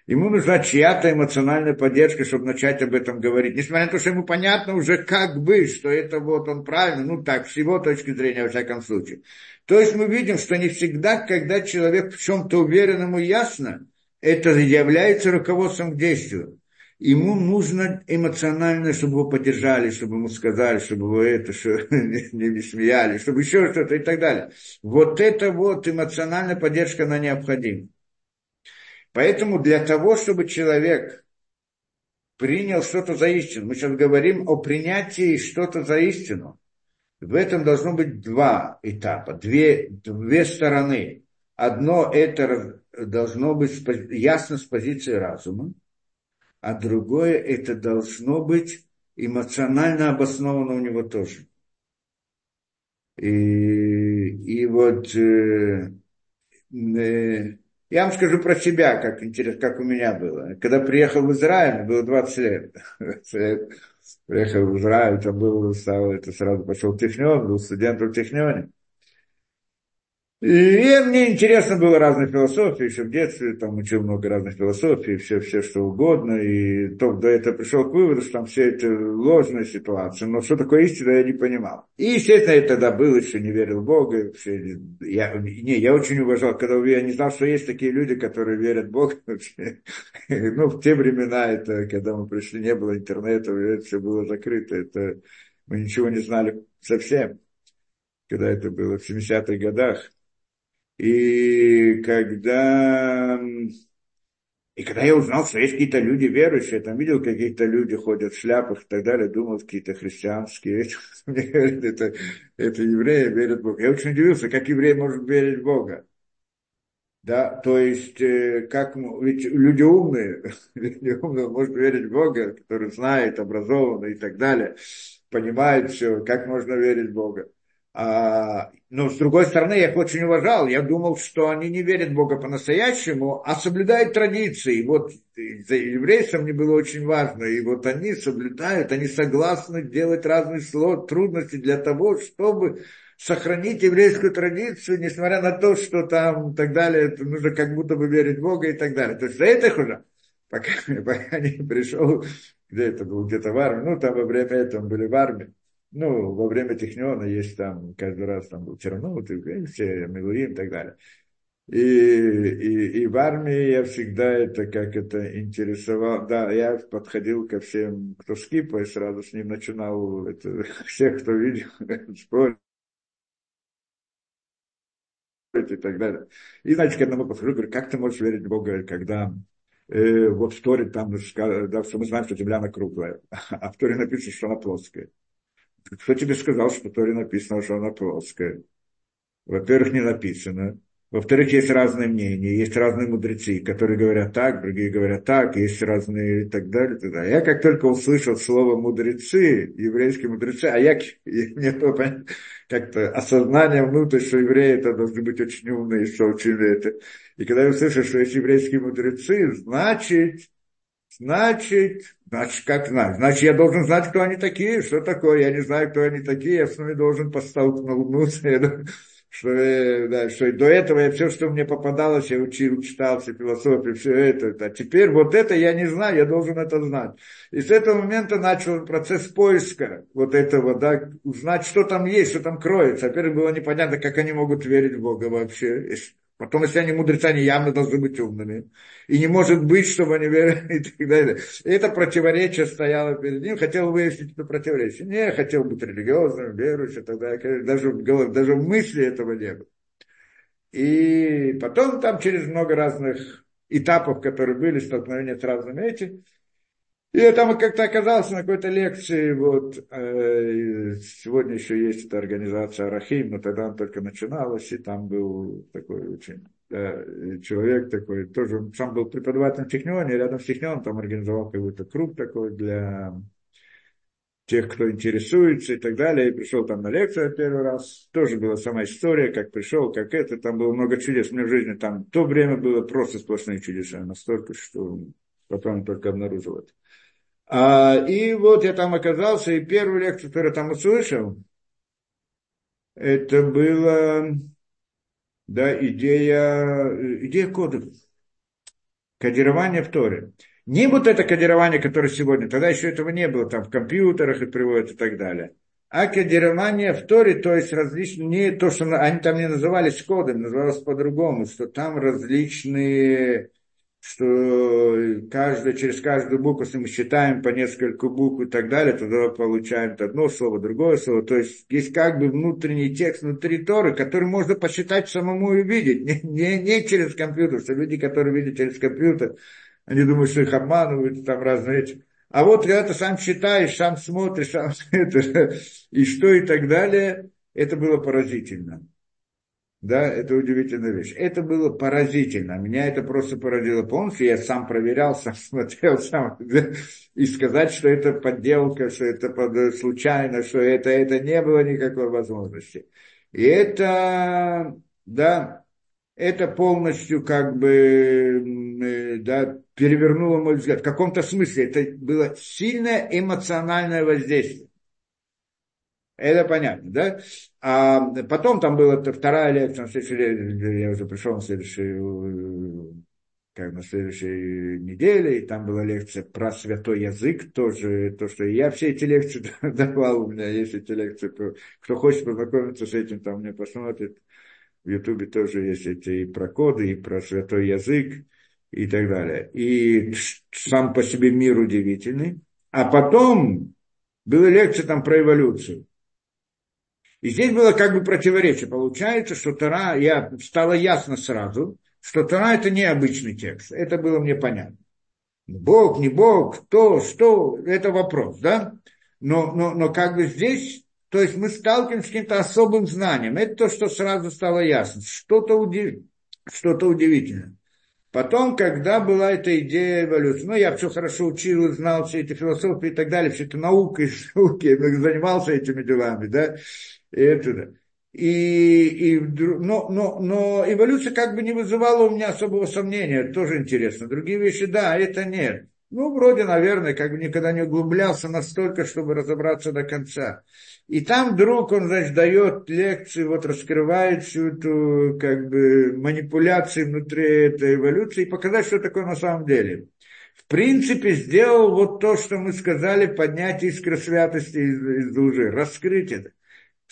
Ему нужна чья-то эмоциональная поддержка, чтобы начать об этом говорить. Несмотря на то, что ему понятно уже как бы, что это вот он правильно, ну так, с его точки зрения, во всяком случае. То есть мы видим, что не всегда, когда человек в чем-то уверен, ему ясно, это является руководством к действию. Ему нужно эмоционально, чтобы его поддержали, чтобы ему сказали, чтобы его это, что не, не смеяли, чтобы еще что-то и так далее. Вот это вот эмоциональная поддержка, она необходима. Поэтому для того, чтобы человек принял что-то за истину, мы сейчас говорим о принятии что-то за истину, в этом должно быть два этапа, две, две стороны. Одно это должно быть ясно с позиции разума, а другое это должно быть эмоционально обосновано у него тоже. И, и вот э, э, я вам скажу про себя, как, интересно, как у меня было. Когда приехал в Израиль, было 20 лет. Приехал в Израиль, там был, стал, это сразу пошел в Технион, был студентом в Технионе. И мне интересно было разные философии, еще в детстве там учил много разных философий, все, все что угодно, и только до этого пришел к выводу, что там все это ложная ситуация, но что такое истина, я не понимал. И, естественно, я тогда был, еще не верил в Бога, все, я, не, я очень уважал, когда я не знал, что есть такие люди, которые верят в Бога, ну, в те времена, это, когда мы пришли, не было интернета, это все было закрыто, это, мы ничего не знали совсем, когда это было в 70-х годах, и когда, и когда я узнал, что есть какие-то люди верующие, я там видел, какие-то люди ходят в шляпах и так далее, думал, какие-то христианские. Мне говорят, это, это евреи верят в Бога. Я очень удивился, как еврей может верить в Бога. Да, то есть, э, как, ведь люди умные, люди умные, может верить в Бога, который знает, образованный и так далее, понимает все, как можно верить в Бога. А, но с другой стороны, я их очень уважал. Я думал, что они не верят в Бога по-настоящему, а соблюдают традиции. Вот за еврейцам мне было очень важно. И вот они соблюдают, они согласны делать разные трудности для того, чтобы сохранить еврейскую традицию, несмотря на то, что там и так далее, нужно как будто бы верить в Бога и так далее. То есть за это уже, пока, пока не пришел, где это был, где-то в армии, ну там во время этого были в армии, ну, во время Техниона есть там, каждый раз там был Чернут, все, Милуим и так далее. И, и, и в армии я всегда это, как это, интересовал. Да, я подходил ко всем, кто скипа, и сразу с ним начинал, это, всех, кто видел, спорить и так далее. И, знаете, к одному подхожу, говорю, как ты можешь верить в Бога, когда э, вот в Торе там, да, что мы знаем, что земля она круглая, а в Торе написано, что она плоская. Кто тебе сказал, что в Торе написано, что она плоская? Во-первых, не написано. Во-вторых, есть разные мнения, есть разные мудрецы, которые говорят так, другие говорят так, есть разные и так далее. И так далее. Я как только услышал слово мудрецы, еврейские мудрецы, а я, мне как-то осознание внутрь, что евреи это должны быть очень умные, что очень это. И когда я услышал, что есть еврейские мудрецы, значит, значит, значит, как знать? Значит, я должен знать, кто они такие, что такое. Я не знаю, кто они такие, я с ними должен постолкнуться что, э, да, что до этого я все, что мне попадалось, я учил, читал все философии, все это. А теперь вот это я не знаю, я должен это знать. И с этого момента начал процесс поиска вот этого, да, узнать, что там есть, что там кроется. Во-первых, было непонятно, как они могут верить в Бога вообще. Потом, если они мудрецы, они явно должны быть умными. И не может быть, чтобы они верили и так далее. И это противоречие стояло перед ним. Хотел выяснить это противоречие. Не, хотел быть религиозным, верующим, тогда даже, даже в мысли этого не было. И потом там через много разных этапов, которые были, столкновения с разными этими, и я там как-то оказался на какой-то лекции, вот, э, сегодня еще есть эта организация Арахим, но тогда она только начиналась, и там был такой очень э, человек такой, тоже он сам был преподавателем в Технионе, рядом с Технионом там организовал какой-то круг такой для тех, кто интересуется и так далее. И пришел там на лекцию первый раз. Тоже была сама история, как пришел, как это. Там было много чудес. У меня в жизни там в то время было просто сплошные чудеса. Настолько, что потом только обнаружил это. А, и вот я там оказался, и первую лекцию, которую я там услышал, это была да, идея, идея кодов, кодирование в Торе. Не вот это кодирование, которое сегодня, тогда еще этого не было, там в компьютерах и приводят и так далее. А кодирование в Торе, то есть различные, не то, что они там не назывались кодом, называлось по-другому, что там различные что каждый, через каждую букву, если мы считаем по несколько букв и так далее, тогда получаем одно слово, другое слово. То есть есть как бы внутренний текст внутри Торы, который можно посчитать самому и видеть, не, не, не через компьютер, что люди, которые видят через компьютер, они думают, что их обманывают, там разные эти. А вот когда ты сам считаешь, сам смотришь, сам это, и что и так далее, это было поразительно. Да, это удивительная вещь. Это было поразительно. Меня это просто поразило полностью. Я сам проверял, сам смотрел, сам. И сказать, что это подделка, что это случайно, что это, это не было никакой возможности. И это, да, это полностью как бы, да, перевернуло мой взгляд. В каком-то смысле это было сильное эмоциональное воздействие. Это понятно, да? А потом там была вторая лекция, на следующей, я уже пришел на следующую, как на следующей неделе, и там была лекция про святой язык, тоже то, что я все эти лекции давал, у меня есть эти лекции, кто хочет познакомиться с этим, там мне посмотрит, в Ютубе тоже есть эти и про коды, и про святой язык, и так далее. И сам по себе мир удивительный. А потом была лекция там про эволюцию. И здесь было как бы противоречие. Получается, что Тора, я стало ясно сразу, что Тора это не обычный текст. Это было мне понятно. Бог, не Бог, кто, что, это вопрос, да? Но, но, но как бы здесь, то есть мы сталкиваемся с каким-то особым знанием. Это то, что сразу стало ясно. Что-то удив... что удивительное. Потом, когда была эта идея эволюции, ну, я все хорошо учил, знал все эти философии и так далее, все это наукой, науки, занимался этими делами, да, это, и, и, но, но, но эволюция как бы не вызывала у меня особого сомнения, тоже интересно. Другие вещи, да, это нет. Ну, вроде, наверное, как бы никогда не углублялся настолько, чтобы разобраться до конца. И там вдруг он, значит, дает лекции, вот раскрывает всю эту, как бы, манипуляцию внутри этой эволюции и показать, что такое на самом деле. В принципе, сделал вот то, что мы сказали, поднять искру святости из, из лжи, раскрыть это.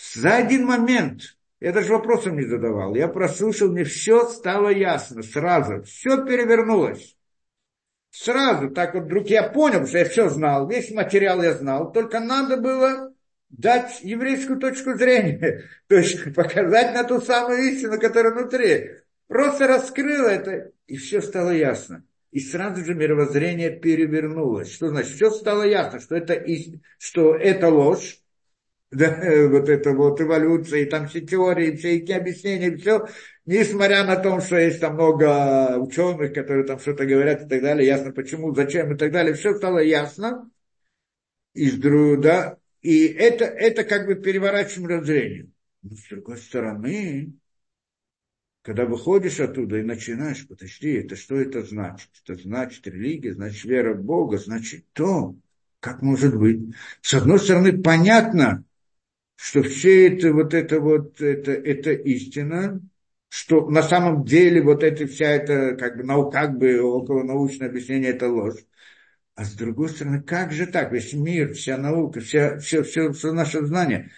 За один момент, я даже вопросом не задавал, я прослушал, мне все стало ясно, сразу, все перевернулось. Сразу, так вот вдруг я понял, что я все знал, весь материал я знал, только надо было дать еврейскую точку зрения, то есть показать на ту самую истину, которая внутри. Просто раскрыл это, и все стало ясно. И сразу же мировоззрение перевернулось. Что значит? Все стало ясно, что это, что это ложь, да, вот это вот эволюция, и там все теории, все эти объяснения, все, несмотря на то, что есть там много ученых, которые там что-то говорят и так далее, ясно почему, зачем и так далее, все стало ясно. Из, да, и это, это как бы переворачиваем мировоззрение. Но с другой стороны, когда выходишь оттуда и начинаешь, подожди, это что это значит? Это значит религия, значит вера в Бога, значит то. Как может быть? С одной стороны, понятно, что все это вот это вот, это, это истина, что на самом деле вот эта вся эта как бы, наука, как бы около научное объяснение это ложь. А с другой стороны, как же так? Весь мир, вся наука, вся, все, все, все наше знание.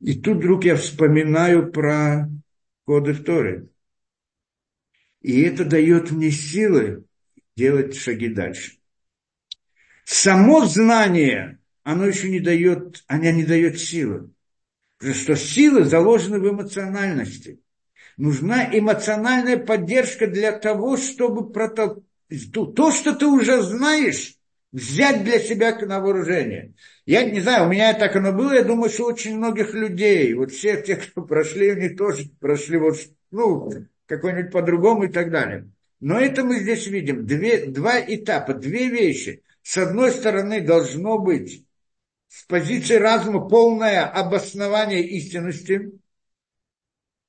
И тут вдруг я вспоминаю про коды Торы. И это дает мне силы делать шаги дальше. Само знание, оно еще не дает, оно не дает силы. Потому что силы заложены в эмоциональности. Нужна эмоциональная поддержка для того, чтобы протол... то, что ты уже знаешь, взять для себя на вооружение. Я не знаю, у меня так оно было, я думаю, что очень многих людей, вот все те, кто прошли, они тоже прошли вот, ну, какой-нибудь по-другому и так далее. Но это мы здесь видим, две, два этапа, две вещи. С одной стороны, должно быть с позиции разума полное обоснование истинности,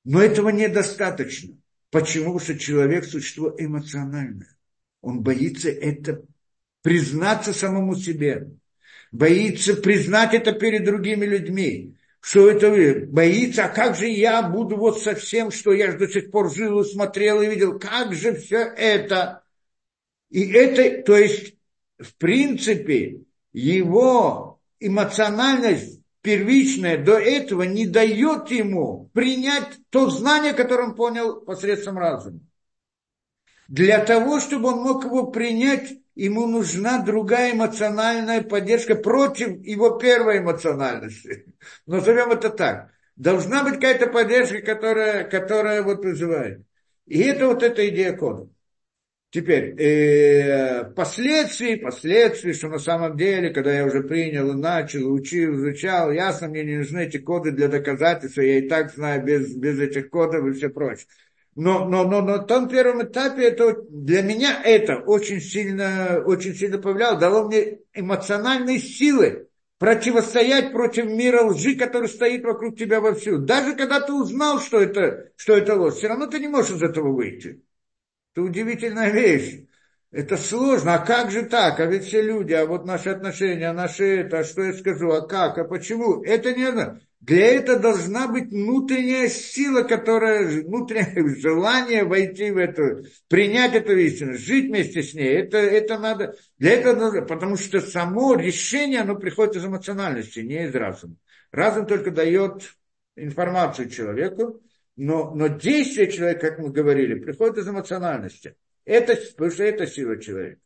но этого недостаточно. Почему? Потому что человек – существо эмоциональное. Он боится это признаться самому себе, боится признать это перед другими людьми, что это боится, а как же я буду вот со всем, что я до сих пор жил и смотрел и видел, как же все это. И это, то есть в принципе, его эмоциональность первичная до этого не дает ему принять то знание, которое он понял посредством разума. Для того, чтобы он мог его принять, ему нужна другая эмоциональная поддержка против его первой эмоциональности. Назовем это так. Должна быть какая-то поддержка, которая, которая вот вызывает. И это вот эта идея кода. Теперь, э, последствия, последствия, что на самом деле, когда я уже принял и начал, учил, изучал, ясно, мне не нужны эти коды для доказательства, я и так знаю без, без этих кодов и все прочее. Но, но, но на том первом этапе это, для меня это очень сильно, очень сильно повлияло, дало мне эмоциональные силы противостоять против мира лжи, который стоит вокруг тебя вовсю. Даже когда ты узнал, что это, что это ложь, все равно ты не можешь из этого выйти. Это удивительная вещь. Это сложно. А как же так? А ведь все люди, а вот наши отношения, а наши это, а что я скажу, а как, а почему? Это не надо. Для этого должна быть внутренняя сила, которая, внутреннее желание войти в эту, принять эту истину, жить вместе с ней. Это, это надо, для этого надо, потому что само решение, оно приходит из эмоциональности, не из разума. Разум только дает информацию человеку, но, но действие человека, как мы говорили, приходит из эмоциональности. Это, потому что это сила человека.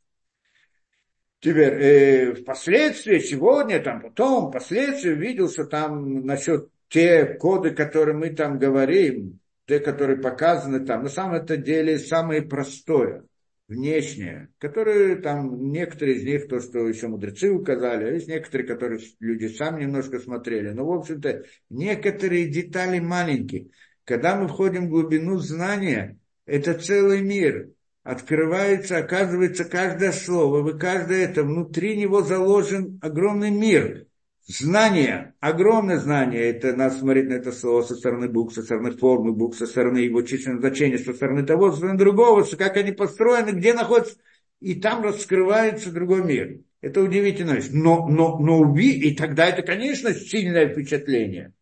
Теперь, э, впоследствии, сегодня, там, потом, впоследствии увидел, что там насчет те коды, которые мы там говорим, те, которые показаны там, на самом деле самое простое, внешнее, которые там, некоторые из них, то, что еще мудрецы указали, а есть некоторые, которые люди сами немножко смотрели, но, в общем-то, некоторые детали маленькие. Когда мы входим в глубину знания, это целый мир. Открывается, оказывается, каждое слово, вы каждое это, внутри него заложен огромный мир. Знание, огромное знание, это надо смотреть на это слово со стороны букв, со стороны формы букв, со стороны его численного значения, со стороны того, со стороны другого, как они построены, где находятся, и там раскрывается другой мир. Это удивительно. Но, но, но уби, и тогда это, конечно, сильное впечатление.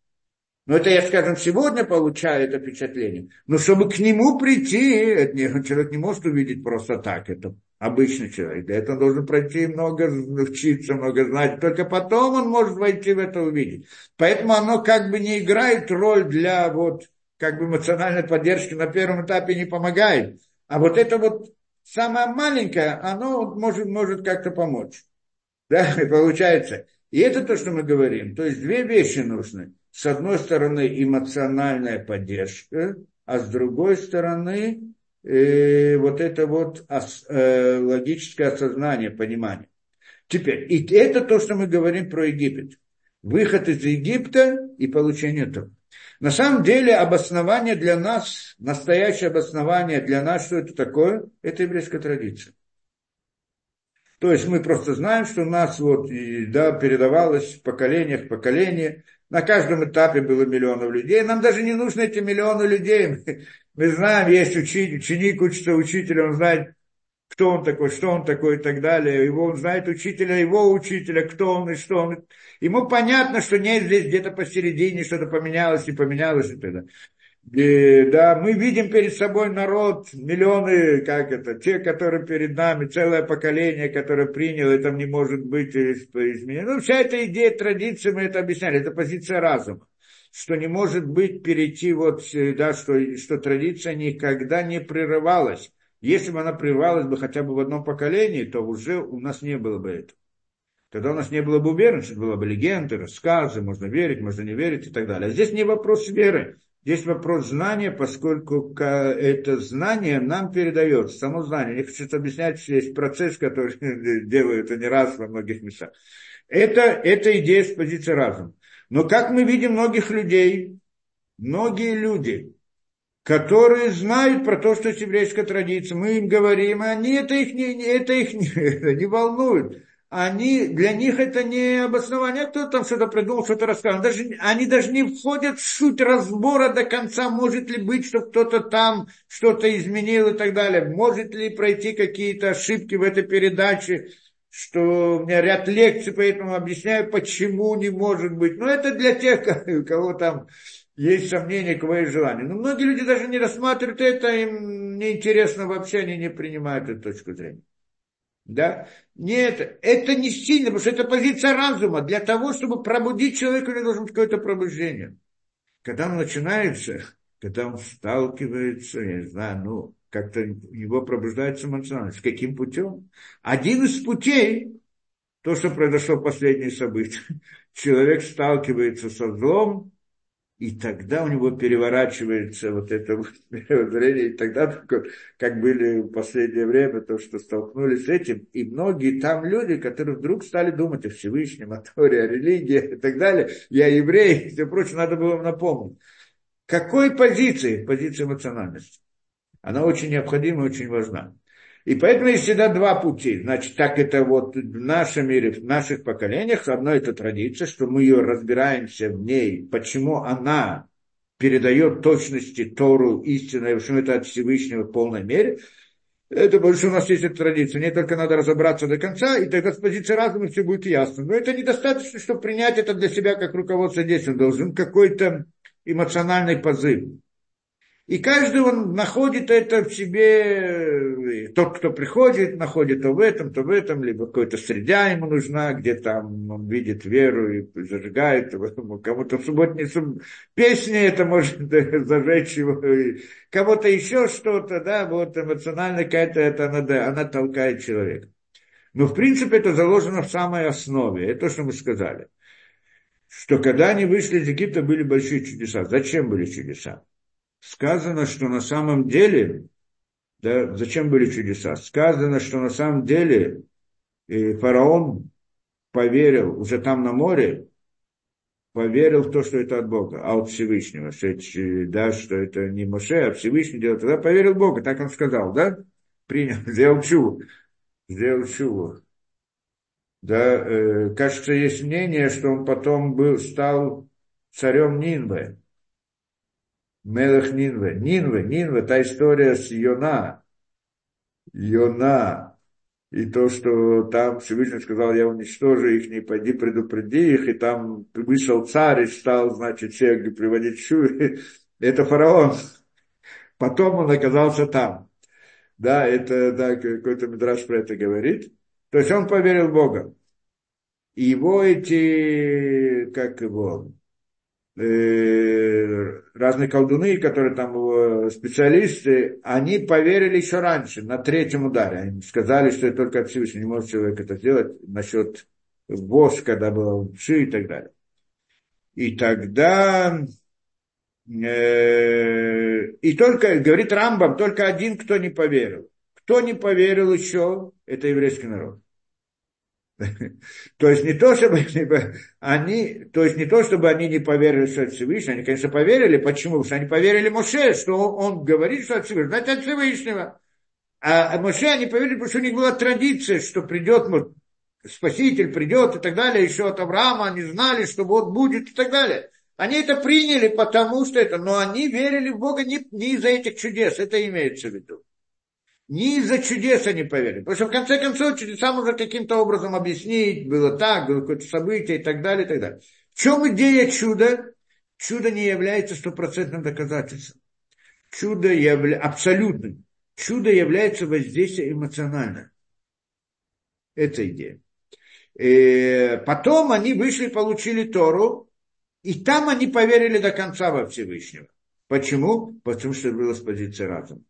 Но это я, скажем, сегодня получаю это впечатление. Но чтобы к нему прийти, человек не может увидеть просто так. Это обычный человек. Для этого должен пройти много учиться, много знать. Только потом он может войти в это увидеть. Поэтому оно как бы не играет роль для вот как бы эмоциональной поддержки на первом этапе не помогает. А вот это вот самое маленькое, оно может, может как-то помочь. Да, и получается. И это то, что мы говорим. То есть две вещи нужны с одной стороны эмоциональная поддержка, а с другой стороны э, вот это вот ос, э, логическое осознание, понимание. Теперь, и это то, что мы говорим про Египет. Выход из Египта и получение этого. На самом деле обоснование для нас, настоящее обоснование для нас, что это такое, это еврейская традиция. То есть мы просто знаем, что у нас вот, да, передавалось в поколениях, поколение. На каждом этапе было миллионов людей. Нам даже не нужны эти миллионы людей. Мы знаем, есть учитель, ученик учится учителя, он знает, кто он такой, что он такой и так далее. Его, он знает учителя, его учителя, кто он и что он. Ему понятно, что нет здесь где-то посередине что-то поменялось и поменялось и так далее. И, да, мы видим перед собой народ, миллионы, как это, те, которые перед нами, целое поколение, которое приняло, там не может быть изменено. Ну, вся эта идея традиции, мы это объясняли, это позиция разума что не может быть перейти вот, да, что, что традиция никогда не прерывалась. Если бы она прервалась бы хотя бы в одном поколении, то уже у нас не было бы этого. Тогда у нас не было бы уверенности, была бы легенды, рассказы, можно верить, можно не верить и так далее. А здесь не вопрос веры, здесь вопрос знания, поскольку это знание нам передается, само знание. Не хочу объяснять, что есть процесс, который делают не раз во многих местах. Это, это идея с позиции разума. Но как мы видим многих людей, многие люди, которые знают про то, что есть еврейская традиция, мы им говорим, они это их не, это их не, это не волнует. Они, для них это не обоснование, кто там что-то придумал, что-то рассказал. Даже, они даже не входят в суть разбора до конца, может ли быть, что кто-то там что-то изменил и так далее. Может ли пройти какие-то ошибки в этой передаче что у меня ряд лекций, поэтому объясняю, почему не может быть. Но это для тех, у кого там есть сомнения, кого есть желание. Но многие люди даже не рассматривают это, им неинтересно вообще, они не принимают эту точку зрения. Да? Нет, это не сильно, потому что это позиция разума. Для того, чтобы пробудить человека, у должно быть какое-то пробуждение. Когда он начинается, когда он сталкивается, я не знаю, ну, как-то его пробуждается эмоциональность. Каким путем? Один из путей, то, что произошло в последние события, человек сталкивается со злом, и тогда у него переворачивается вот это зрение, и тогда, как были в последнее время, то, что столкнулись с этим, и многие там люди, которые вдруг стали думать о Всевышнем, о Торе, о религии и так далее, я еврей, и все прочее, надо было им напомнить. Какой позиции? Позиции эмоциональности. Она очень необходима и очень важна. И поэтому есть всегда два пути. Значит, так это вот в нашем мире, в наших поколениях, одно это традиция, что мы ее разбираемся в ней, почему она передает точности Тору истинной, почему это от Всевышнего в полной мере. Это что у нас есть эта традиция. Мне только надо разобраться до конца, и тогда с позиции разума все будет ясно. Но это недостаточно, чтобы принять это для себя как руководство действия. Должен какой-то эмоциональный позыв. И каждый он находит это в себе, тот, кто приходит, находит то в этом, то в этом, либо какая-то среда ему нужна, где там он видит веру и зажигает, кому-то в субботней суб... это может зажечь его, кого-то еще что-то, да, вот эмоционально какая-то это она, да, она толкает человека. Но в принципе это заложено в самой основе, это то, что мы сказали. Что когда они вышли из Египта, были большие чудеса. Зачем были чудеса? Сказано, что на самом деле, да, зачем были чудеса? Сказано, что на самом деле э, фараон поверил уже там на море, поверил в то, что это от Бога, а от Всевышнего, что это, да, что это не Моше, а Всевышний делает, тогда поверил Бога, так он сказал, да? Принял, сделал чуву, сделал чуву. Да, э, кажется, есть мнение, что он потом был, стал царем Нинвы. Мелах Нинве. Нинве, Нинве, та история с Йона. Йона. И то, что там Всевышний сказал, я уничтожу их, не пойди предупреди их, и там вышел царь и стал, значит, всех приводить шуи. Это фараон. Потом он оказался там. Да, это, да, какой-то Мидраш про это говорит. То есть он поверил в Бога. И его эти, как его, разные колдуны, которые там специалисты, они поверили еще раньше, на третьем ударе. Они сказали, что только от Всевышнего, не может человек это сделать насчет ВОЗ, когда был ШИ и так далее. И тогда э, и только, говорит Рамбам, только один, кто не поверил. Кто не поверил еще, это еврейский народ. То есть не то, чтобы они, то есть не то, чтобы они не поверили, что это Всевышний, они, конечно, поверили. Почему? Потому что они поверили Моше, что он, он говорит, что это Всевышний, значит, от Всевышнего. А Моше они поверили, потому что у них была традиция, что придет Спаситель, придет и так далее, еще от Авраама, они знали, что вот будет и так далее. Они это приняли, потому что это, но они верили в Бога не, не из-за этих чудес, это имеется в виду. Не из-за чудес они поверили. Потому что в конце концов чудеса можно каким-то образом объяснить, было так, было какое-то событие и так далее, и так далее. В чем идея чуда? Чудо не является стопроцентным доказательством. Чудо является абсолютным. Чудо является воздействием эмоционально. Это идея. И э, потом они вышли, получили Тору, и там они поверили до конца во Всевышнего. Почему? Потому что было с позиции разума.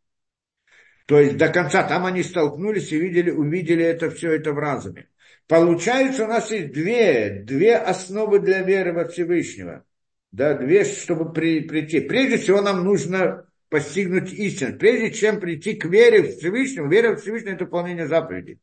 То есть до конца там они столкнулись и видели, увидели это все это в разуме. Получается, у нас есть две, две основы для веры во Всевышнего. Да, две, чтобы при, прийти. Прежде всего нам нужно постигнуть истину. Прежде чем прийти к вере в Всевышнего, вера в Всевышнего – это выполнение заповедей.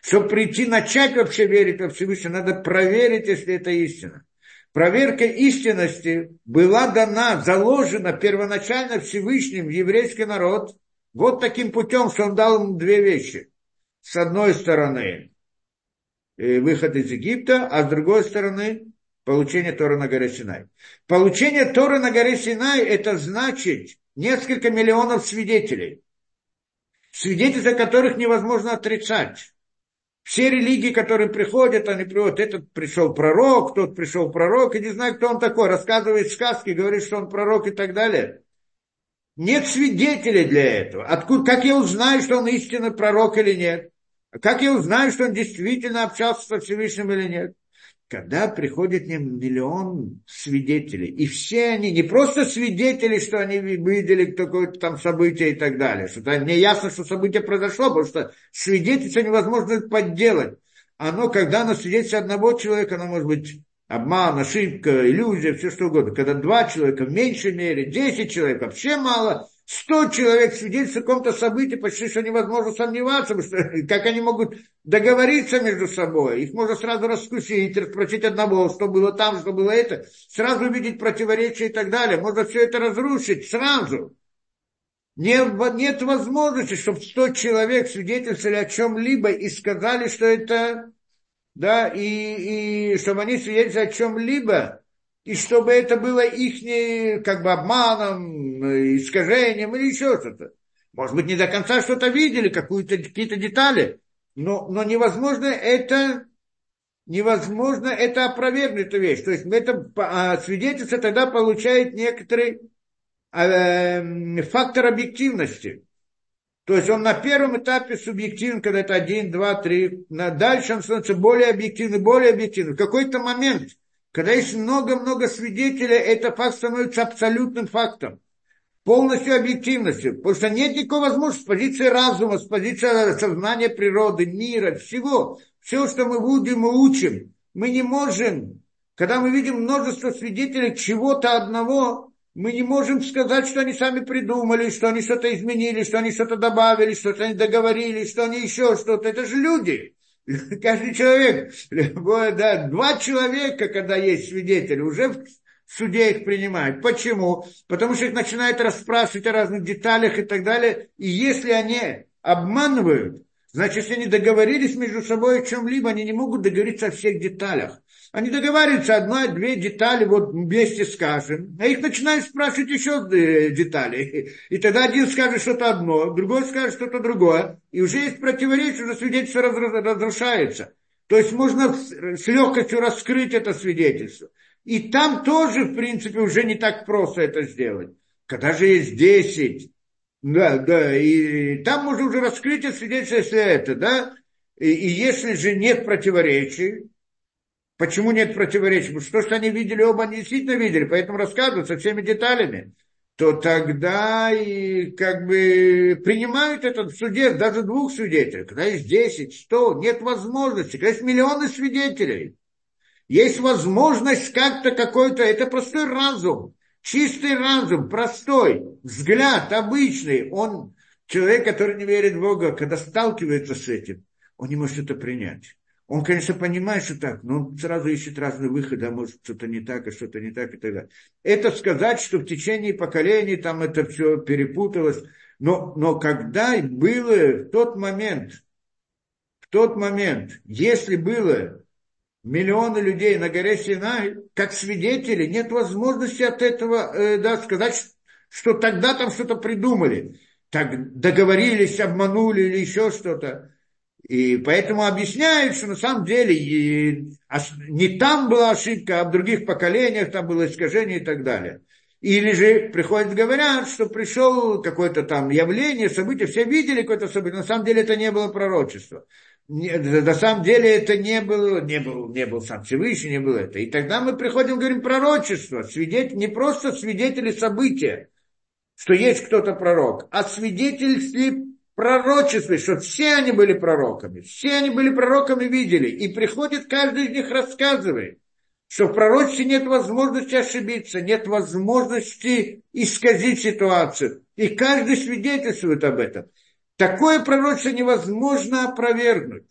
Чтобы прийти, начать вообще верить во Всевышнего, надо проверить, если это истина. Проверка истинности была дана, заложена первоначально Всевышним еврейский народ – вот таким путем, что он дал ему две вещи. С одной стороны, э, выход из Египта, а с другой стороны, получение Тора на горе Синай. Получение Тора на горе Синай – это значит несколько миллионов свидетелей. Свидетельства которых невозможно отрицать. Все религии, которые приходят, они приводят, этот пришел пророк, тот пришел пророк, и не знаю, кто он такой, рассказывает сказки, говорит, что он пророк и так далее. Нет свидетелей для этого. Откуда, как я узнаю, что он истинный пророк или нет? Как я узнаю, что он действительно общался со Всевышним или нет? Когда приходит миллион свидетелей, и все они, не просто свидетели, что они видели какое-то там событие и так далее, что не ясно, что событие произошло, потому что свидетельство невозможно подделать. Оно, когда оно свидетельство одного человека, оно может быть обман, ошибка, иллюзия, все что угодно. Когда два человека, в меньшей мере, десять человек, вообще мало, сто человек свидетельствуют о каком-то событии, почти что невозможно сомневаться, потому что как они могут договориться между собой, их можно сразу раскусить, спросить одного, что было там, что было это, сразу увидеть противоречия и так далее, можно все это разрушить сразу. Нет, нет возможности, чтобы сто человек свидетельствовали о чем-либо и сказали, что это да, и, и чтобы они свидетельствовали о чем-либо, и чтобы это было их как бы обманом, искажением или еще что-то. Может быть, не до конца что-то видели, какую-то, какие-то детали, но, но невозможно это, невозможно это опровергнуть, эту вещь. То есть это а, свидетельство тогда получает некоторый э, фактор объективности. То есть он на первом этапе субъективен, когда это один, два, три. Дальше он становится более объективный, более объективный. В какой-то момент, когда есть много-много свидетелей, это факт становится абсолютным фактом. Полностью объективностью. Потому что нет никакой возможности с позиции разума, с позиции сознания природы, мира, всего. Все, что мы будем и учим, мы не можем. Когда мы видим множество свидетелей чего-то одного, мы не можем сказать, что они сами придумали, что они что-то изменили, что они что-то добавили, что-то они договорились, что они еще что-то. Это же люди. Каждый человек, да, два человека, когда есть свидетели, уже в суде их принимают. Почему? Потому что их начинают расспрашивать о разных деталях и так далее. И если они обманывают, значит, если они договорились между собой о чем-либо, они не могут договориться о всех деталях. Они договариваются одна-две детали, вот вместе скажем, а их начинают спрашивать еще э, детали. И тогда один скажет что-то одно, другой скажет что-то другое, и уже есть противоречие, уже свидетельство разрушается. То есть можно с легкостью раскрыть это свидетельство. И там тоже, в принципе, уже не так просто это сделать. Когда же есть десять, да, да, и там можно уже раскрыть это свидетельство, если это, да, и, и если же нет противоречий, Почему нет противоречий? Потому что то, что они видели, оба они действительно видели, поэтому рассказывают со всеми деталями. То тогда и как бы принимают этот в суде даже двух свидетелей. Когда есть 10, 100, нет возможности. Когда есть миллионы свидетелей. Есть возможность как-то какой-то, это простой разум. Чистый разум, простой, взгляд обычный. Он, человек, который не верит в Бога, когда сталкивается с этим, он не может это принять Он, конечно, понимает, что так, но он сразу ищет разные выходы, а может что-то не так, а что-то не так и так далее. Это сказать, что в течение поколений там это все перепуталось, но, но когда было в тот момент, в тот момент, если было миллионы людей на горе Синай, как свидетели, нет возможности от этого э, да, сказать, что тогда там что-то придумали, так договорились, обманули или еще что-то. И поэтому объясняют, что на самом деле не там была ошибка, а в других поколениях там было искажение и так далее. Или же приходят, говорят, что пришел какое-то там явление, событие, все видели какое-то событие, на самом деле это не было пророчество. На самом деле это не было, не был, не был сам Всевышний, не было это. И тогда мы приходим, говорим, пророчество, свидетель, не просто свидетели события, что есть кто-то пророк, а свидетельстве пророчестве, что все они были пророками, все они были пророками, видели, и приходит каждый из них рассказывает, что в пророчестве нет возможности ошибиться, нет возможности исказить ситуацию, и каждый свидетельствует об этом. Такое пророчество невозможно опровергнуть.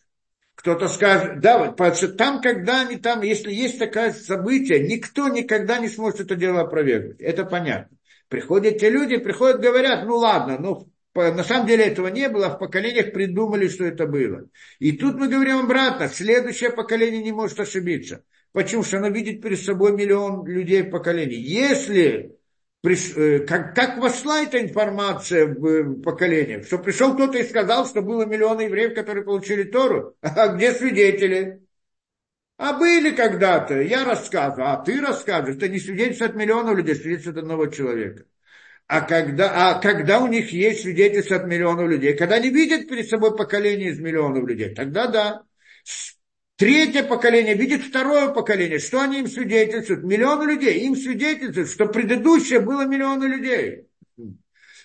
Кто-то скажет, да, потому что там, когда они там, если есть такое событие, никто никогда не сможет это дело опровергнуть. Это понятно. Приходят те люди, приходят, говорят, ну ладно, ну на самом деле этого не было, а в поколениях придумали, что это было. И тут мы говорим обратно, следующее поколение не может ошибиться. Почему? Что оно видит перед собой миллион людей в поколении. Если э, как, как вошла эта информация в э, поколение, что пришел кто-то и сказал, что было миллионы евреев, которые получили Тору, а где свидетели? А были когда-то, я рассказываю, а ты рассказываешь, это не свидетельство от миллионов людей, свидетельство от одного человека. А когда, а когда у них есть свидетельство от миллионов людей, когда они видят перед собой поколение из миллионов людей, тогда да. Третье поколение видит второе поколение. Что они им свидетельствуют? Миллионы людей. Им свидетельствуют, что предыдущее было миллионы людей.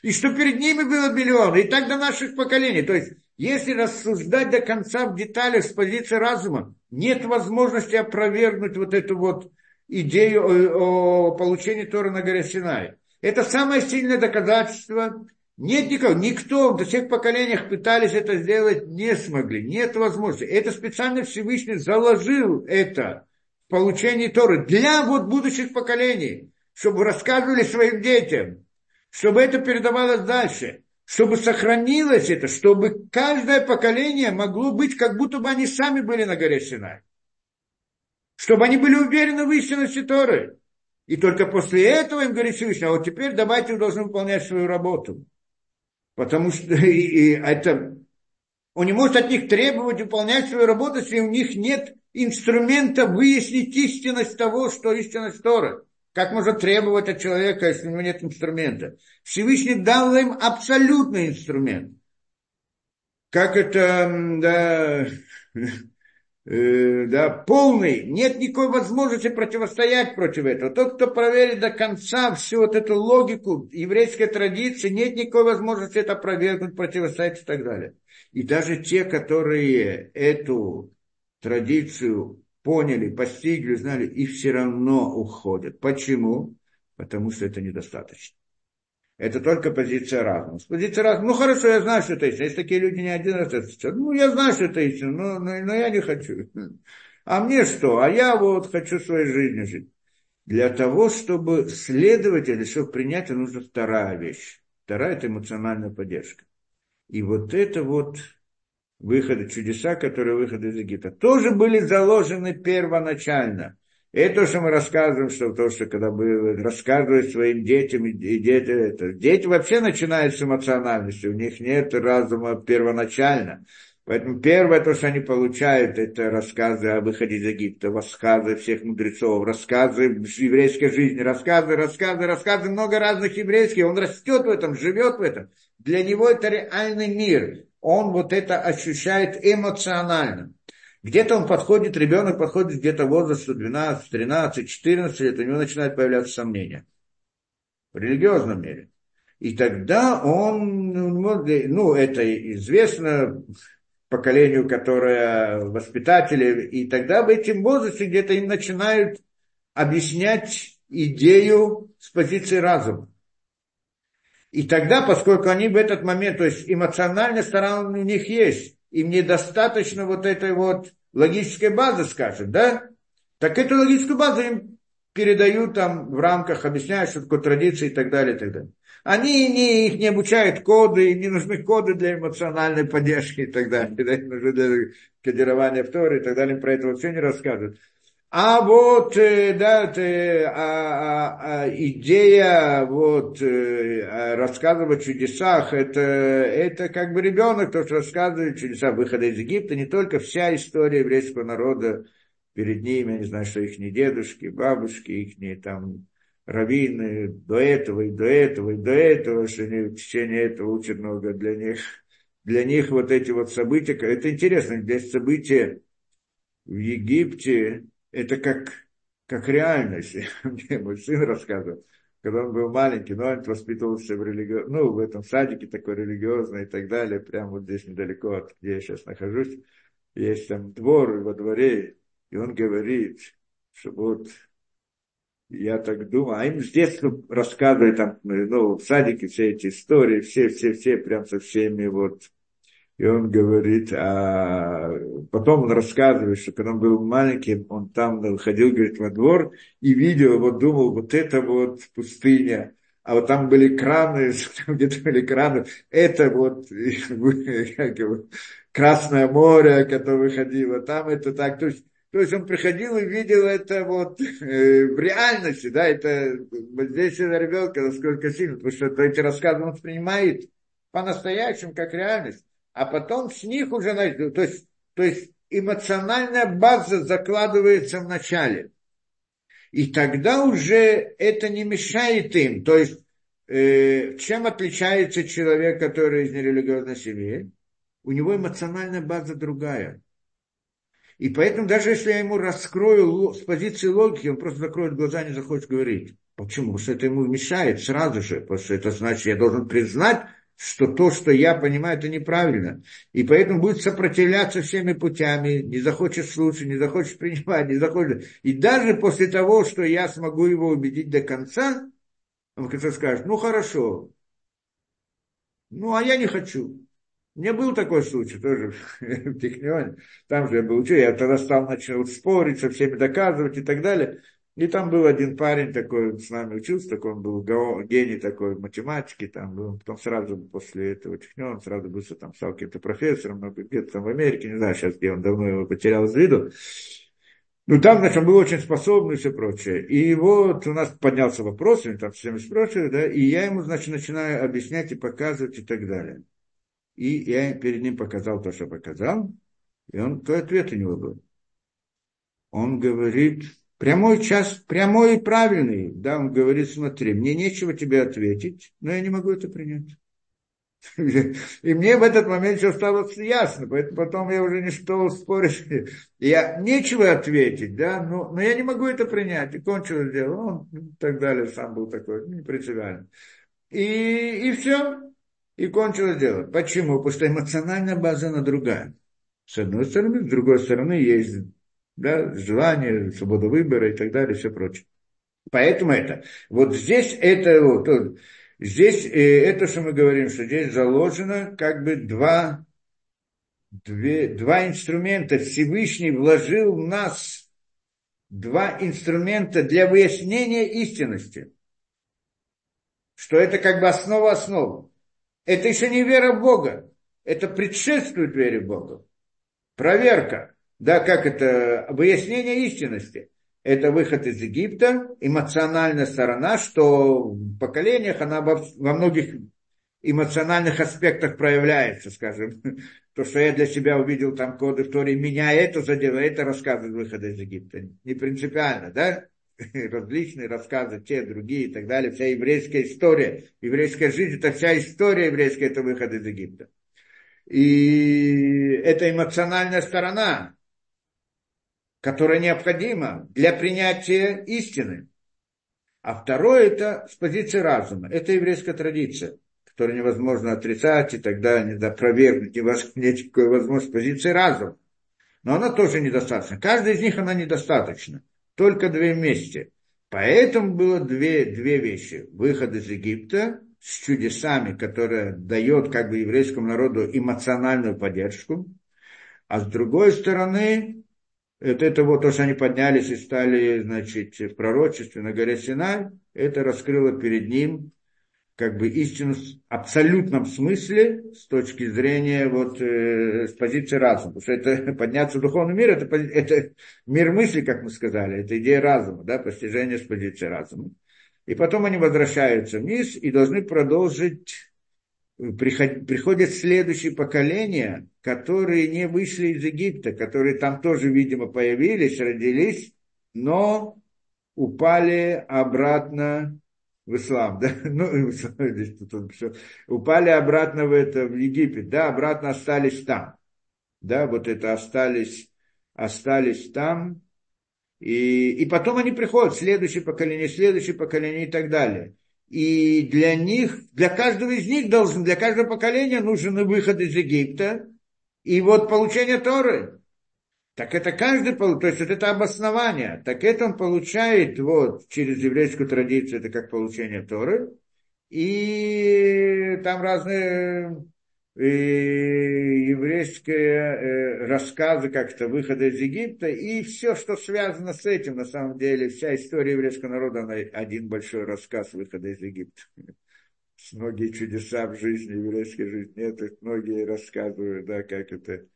И что перед ними было миллионы. И так до наших поколений. То есть, если рассуждать до конца в деталях с позиции разума, нет возможности опровергнуть вот эту вот идею о, о получении Тора на горе Синай. Это самое сильное доказательство. Нет никого, никто до всех поколениях пытались это сделать, не смогли, нет возможности. Это специально Всевышний заложил это в получении Торы для вот будущих поколений, чтобы рассказывали своим детям, чтобы это передавалось дальше, чтобы сохранилось это, чтобы каждое поколение могло быть, как будто бы они сами были на горе Синай. Чтобы они были уверены в истинности Торы. И только после этого им говорит Всевышний, а вот теперь давайте вы должны выполнять свою работу. Потому что и, и это, он не может от них требовать выполнять свою работу, если у них нет инструмента выяснить истинность того, что истинность Тора. Как можно требовать от человека, если у него нет инструмента? Всевышний дал им абсолютный инструмент. Как это, да, э, да, полный, нет никакой возможности противостоять против этого. Тот, кто проверит до конца всю вот эту логику еврейской традиции, нет никакой возможности это опровергнуть, противостоять и так далее. И даже те, которые эту традицию поняли, постигли, знали, и все равно уходят. Почему? Потому что это недостаточно. Это только позиция разума. С позиции разума, ну хорошо, я знаю, что это истина. Есть такие люди не один раз это встречают. Ну, я знаю, что это истина, но, но, но я не хочу. А мне что? А я вот хочу своей жизнью жить. Для того, чтобы следовать или чтобы принять, нужна вторая вещь. Вторая – это эмоциональная поддержка. И вот это вот выходы, чудеса, которые выходы из Египта, тоже были заложены первоначально – это то, что мы рассказываем, что то, что когда мы рассказываем своим детям, и дети, это, дети вообще начинают с эмоциональности, у них нет разума первоначально. Поэтому первое, то, что они получают, это рассказы о выходе из Египта, рассказы всех мудрецов, рассказы еврейской жизни, рассказы, рассказы, рассказы, много разных еврейских. Он растет в этом, живет в этом. Для него это реальный мир. Он вот это ощущает эмоционально. Где-то он подходит, ребенок подходит где-то возрасту 12, 13, 14 лет, у него начинают появляться сомнения. В религиозном мире. И тогда он, ну, это известно поколению, которое воспитатели, и тогда в этом возрасте где-то им начинают объяснять идею с позиции разума. И тогда, поскольку они в этот момент, то есть эмоциональная сторона у них есть, им недостаточно вот этой вот логическая база скажет, да? Так эту логическую базу им передают там в рамках, объясняют, что такое традиции и так далее, и так далее. Они не, их не обучают коды, не нужны коды для эмоциональной поддержки и так далее, да, им нужны для кодирования в Торе и так далее, им про это вообще не рассказывают. А вот, э, да, это, а, а, а, идея вот, э, рассказывать о чудесах, это, это как бы ребенок, тот, что рассказывает чудеса выхода из Египта, не только вся история еврейского народа перед ними, я не знаю, что их дедушки, бабушки, их там раввины до этого и до этого и до этого, что они в течение этого учат много для них. Для них вот эти вот события, это интересно, для события в Египте, это как, как реальность. Мне мой сын рассказывал, когда он был маленький, но он воспитывался в религи... ну, в этом садике такой религиозный и так далее, прямо вот здесь недалеко от где я сейчас нахожусь, есть там двор, во дворе, и он говорит, что вот я так думаю, а им с детства рассказывают там, ну, в садике все эти истории, все, все, все, прям со всеми вот и он говорит, а потом он рассказывает, что когда он был маленьким, он там ходил, говорит, во двор и видел, вот думал, вот это вот пустыня, а вот там были краны, где-то были краны, это вот Красное море, которое выходило, там это так, то есть то есть он приходил и видел это вот э, в реальности, да, это здесь на ребенка насколько сильно, потому что эти рассказы он воспринимает по-настоящему как реальность а потом с них уже, то есть, то есть эмоциональная база закладывается в начале. И тогда уже это не мешает им. То есть, э, чем отличается человек, который из нерелигиозной семьи? У него эмоциональная база другая. И поэтому даже если я ему раскрою с позиции логики, он просто закроет глаза и не захочет говорить. Почему? Потому что это ему мешает сразу же. Потому что это значит, я должен признать, что то, что я понимаю, это неправильно. И поэтому будет сопротивляться всеми путями, не захочет слушать, не захочет принимать, не захочет. И даже после того, что я смогу его убедить до конца, он в конце скажет, ну хорошо, ну а я не хочу. Меня был такой случай тоже в Технионе, там же я был учитель, я тогда стал начал спорить, со всеми доказывать и так далее. И там был один парень такой, с нами учился, такой он был гений такой математики, там был, потом сразу после этого чихнем, он сразу быстро там стал каким-то профессором, где-то там в Америке, не знаю сейчас, где он давно его потерял из виду. Ну, там, значит, он был очень способный и все прочее. И вот у нас поднялся вопрос, он там всем спрашивает, да, и я ему, значит, начинаю объяснять и показывать и так далее. И я перед ним показал то, что показал, и он, то ответ у него был. Он говорит, Прямой час, прямой и правильный. Да, он говорит, смотри, мне нечего тебе ответить, но я не могу это принять. И мне в этот момент все стало ясно, поэтому потом я уже не стал спорить. Я нечего ответить, да, но, но я не могу это принять. И кончилось дело. Он так далее, сам был такой, не принципиально. И, и все. И кончилось дело. Почему? Потому что эмоциональная база, она другая. С одной стороны, с другой стороны, есть да, желание, свобода выбора и так далее, все прочее. Поэтому это. Вот здесь это, вот, здесь э, это, что мы говорим, что здесь заложено как бы два, две, два инструмента. Всевышний вложил в нас два инструмента для выяснения истинности. Что это как бы основа основы. Это еще не вера в Бога. Это предшествует вере в Бога. Проверка да, как это, выяснение истинности. Это выход из Египта, эмоциональная сторона, что в поколениях она во, многих эмоциональных аспектах проявляется, скажем. То, что я для себя увидел там коды в меня это задело, это рассказывает выхода из Египта. Не принципиально, да? Различные рассказы, те, другие и так далее. Вся еврейская история, еврейская жизнь, это вся история еврейская, это выход из Египта. И это эмоциональная сторона, которая необходима для принятия истины. А второе это с позиции разума. Это еврейская традиция, которую невозможно отрицать и тогда не опровергнуть. Нет никакой возможности с позиции разума. Но она тоже недостаточна. Каждая из них она недостаточна. Только две вместе. Поэтому было две, две вещи. Выход из Египта с чудесами, которые дает как бы еврейскому народу эмоциональную поддержку. А с другой стороны, это, это вот то, что они поднялись и стали, значит, в пророчестве на горе Синай, это раскрыло перед ним как бы истину в абсолютном смысле с точки зрения вот э, с позиции разума. Потому что это подняться в духовный мир, это, это мир мысли, как мы сказали, это идея разума, да, постижение с позиции разума. И потом они возвращаются вниз и должны продолжить, приход, приходят следующие поколения, которые не вышли из Египта, которые там тоже, видимо, появились, родились, но упали обратно в ислам, да, ну, здесь тут все, упали обратно в это, в Египет, да, обратно остались там, да, вот это остались, остались там, и, и потом они приходят, следующее поколение, следующее поколение и так далее. И для них, для каждого из них должен, для каждого поколения нужен выход из Египта, и вот получение Торы. Так это каждый, то есть вот это обоснование, так это он получает вот через еврейскую традицию, это как получение Торы, и там разные и еврейские э, рассказы как-то выхода из Египта, и все, что связано с этим, на самом деле, вся история еврейского народа, она один большой рассказ выхода из Египта. Многие чудеса в жизни, еврейской жизни, это многие рассказывают, да, как это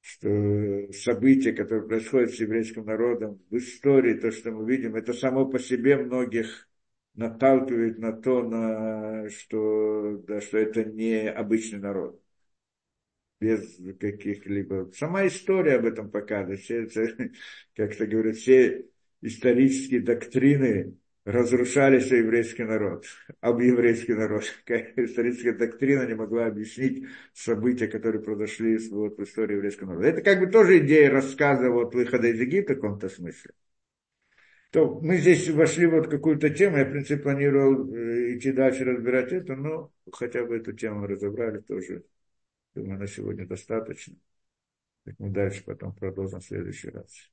что события, которые происходят с еврейским народом в истории, то, что мы видим, это само по себе многих наталкивает на то, на, что, да, что это не обычный народ. Без каких-либо... Сама история об этом показывает. Все, как-то говорят, все исторические доктрины разрушались о еврейский народ, об еврейский народ. Как историческая доктрина не могла объяснить события, которые произошли вот, в истории еврейского народа. Это как бы тоже идея рассказа вот, выхода из Египта в каком-то смысле. То мы здесь вошли вот в какую-то тему, я, в принципе, планировал э, идти дальше разбирать это, но хотя бы эту тему разобрали тоже. Думаю, на сегодня достаточно. Так мы дальше потом продолжим в следующий раз.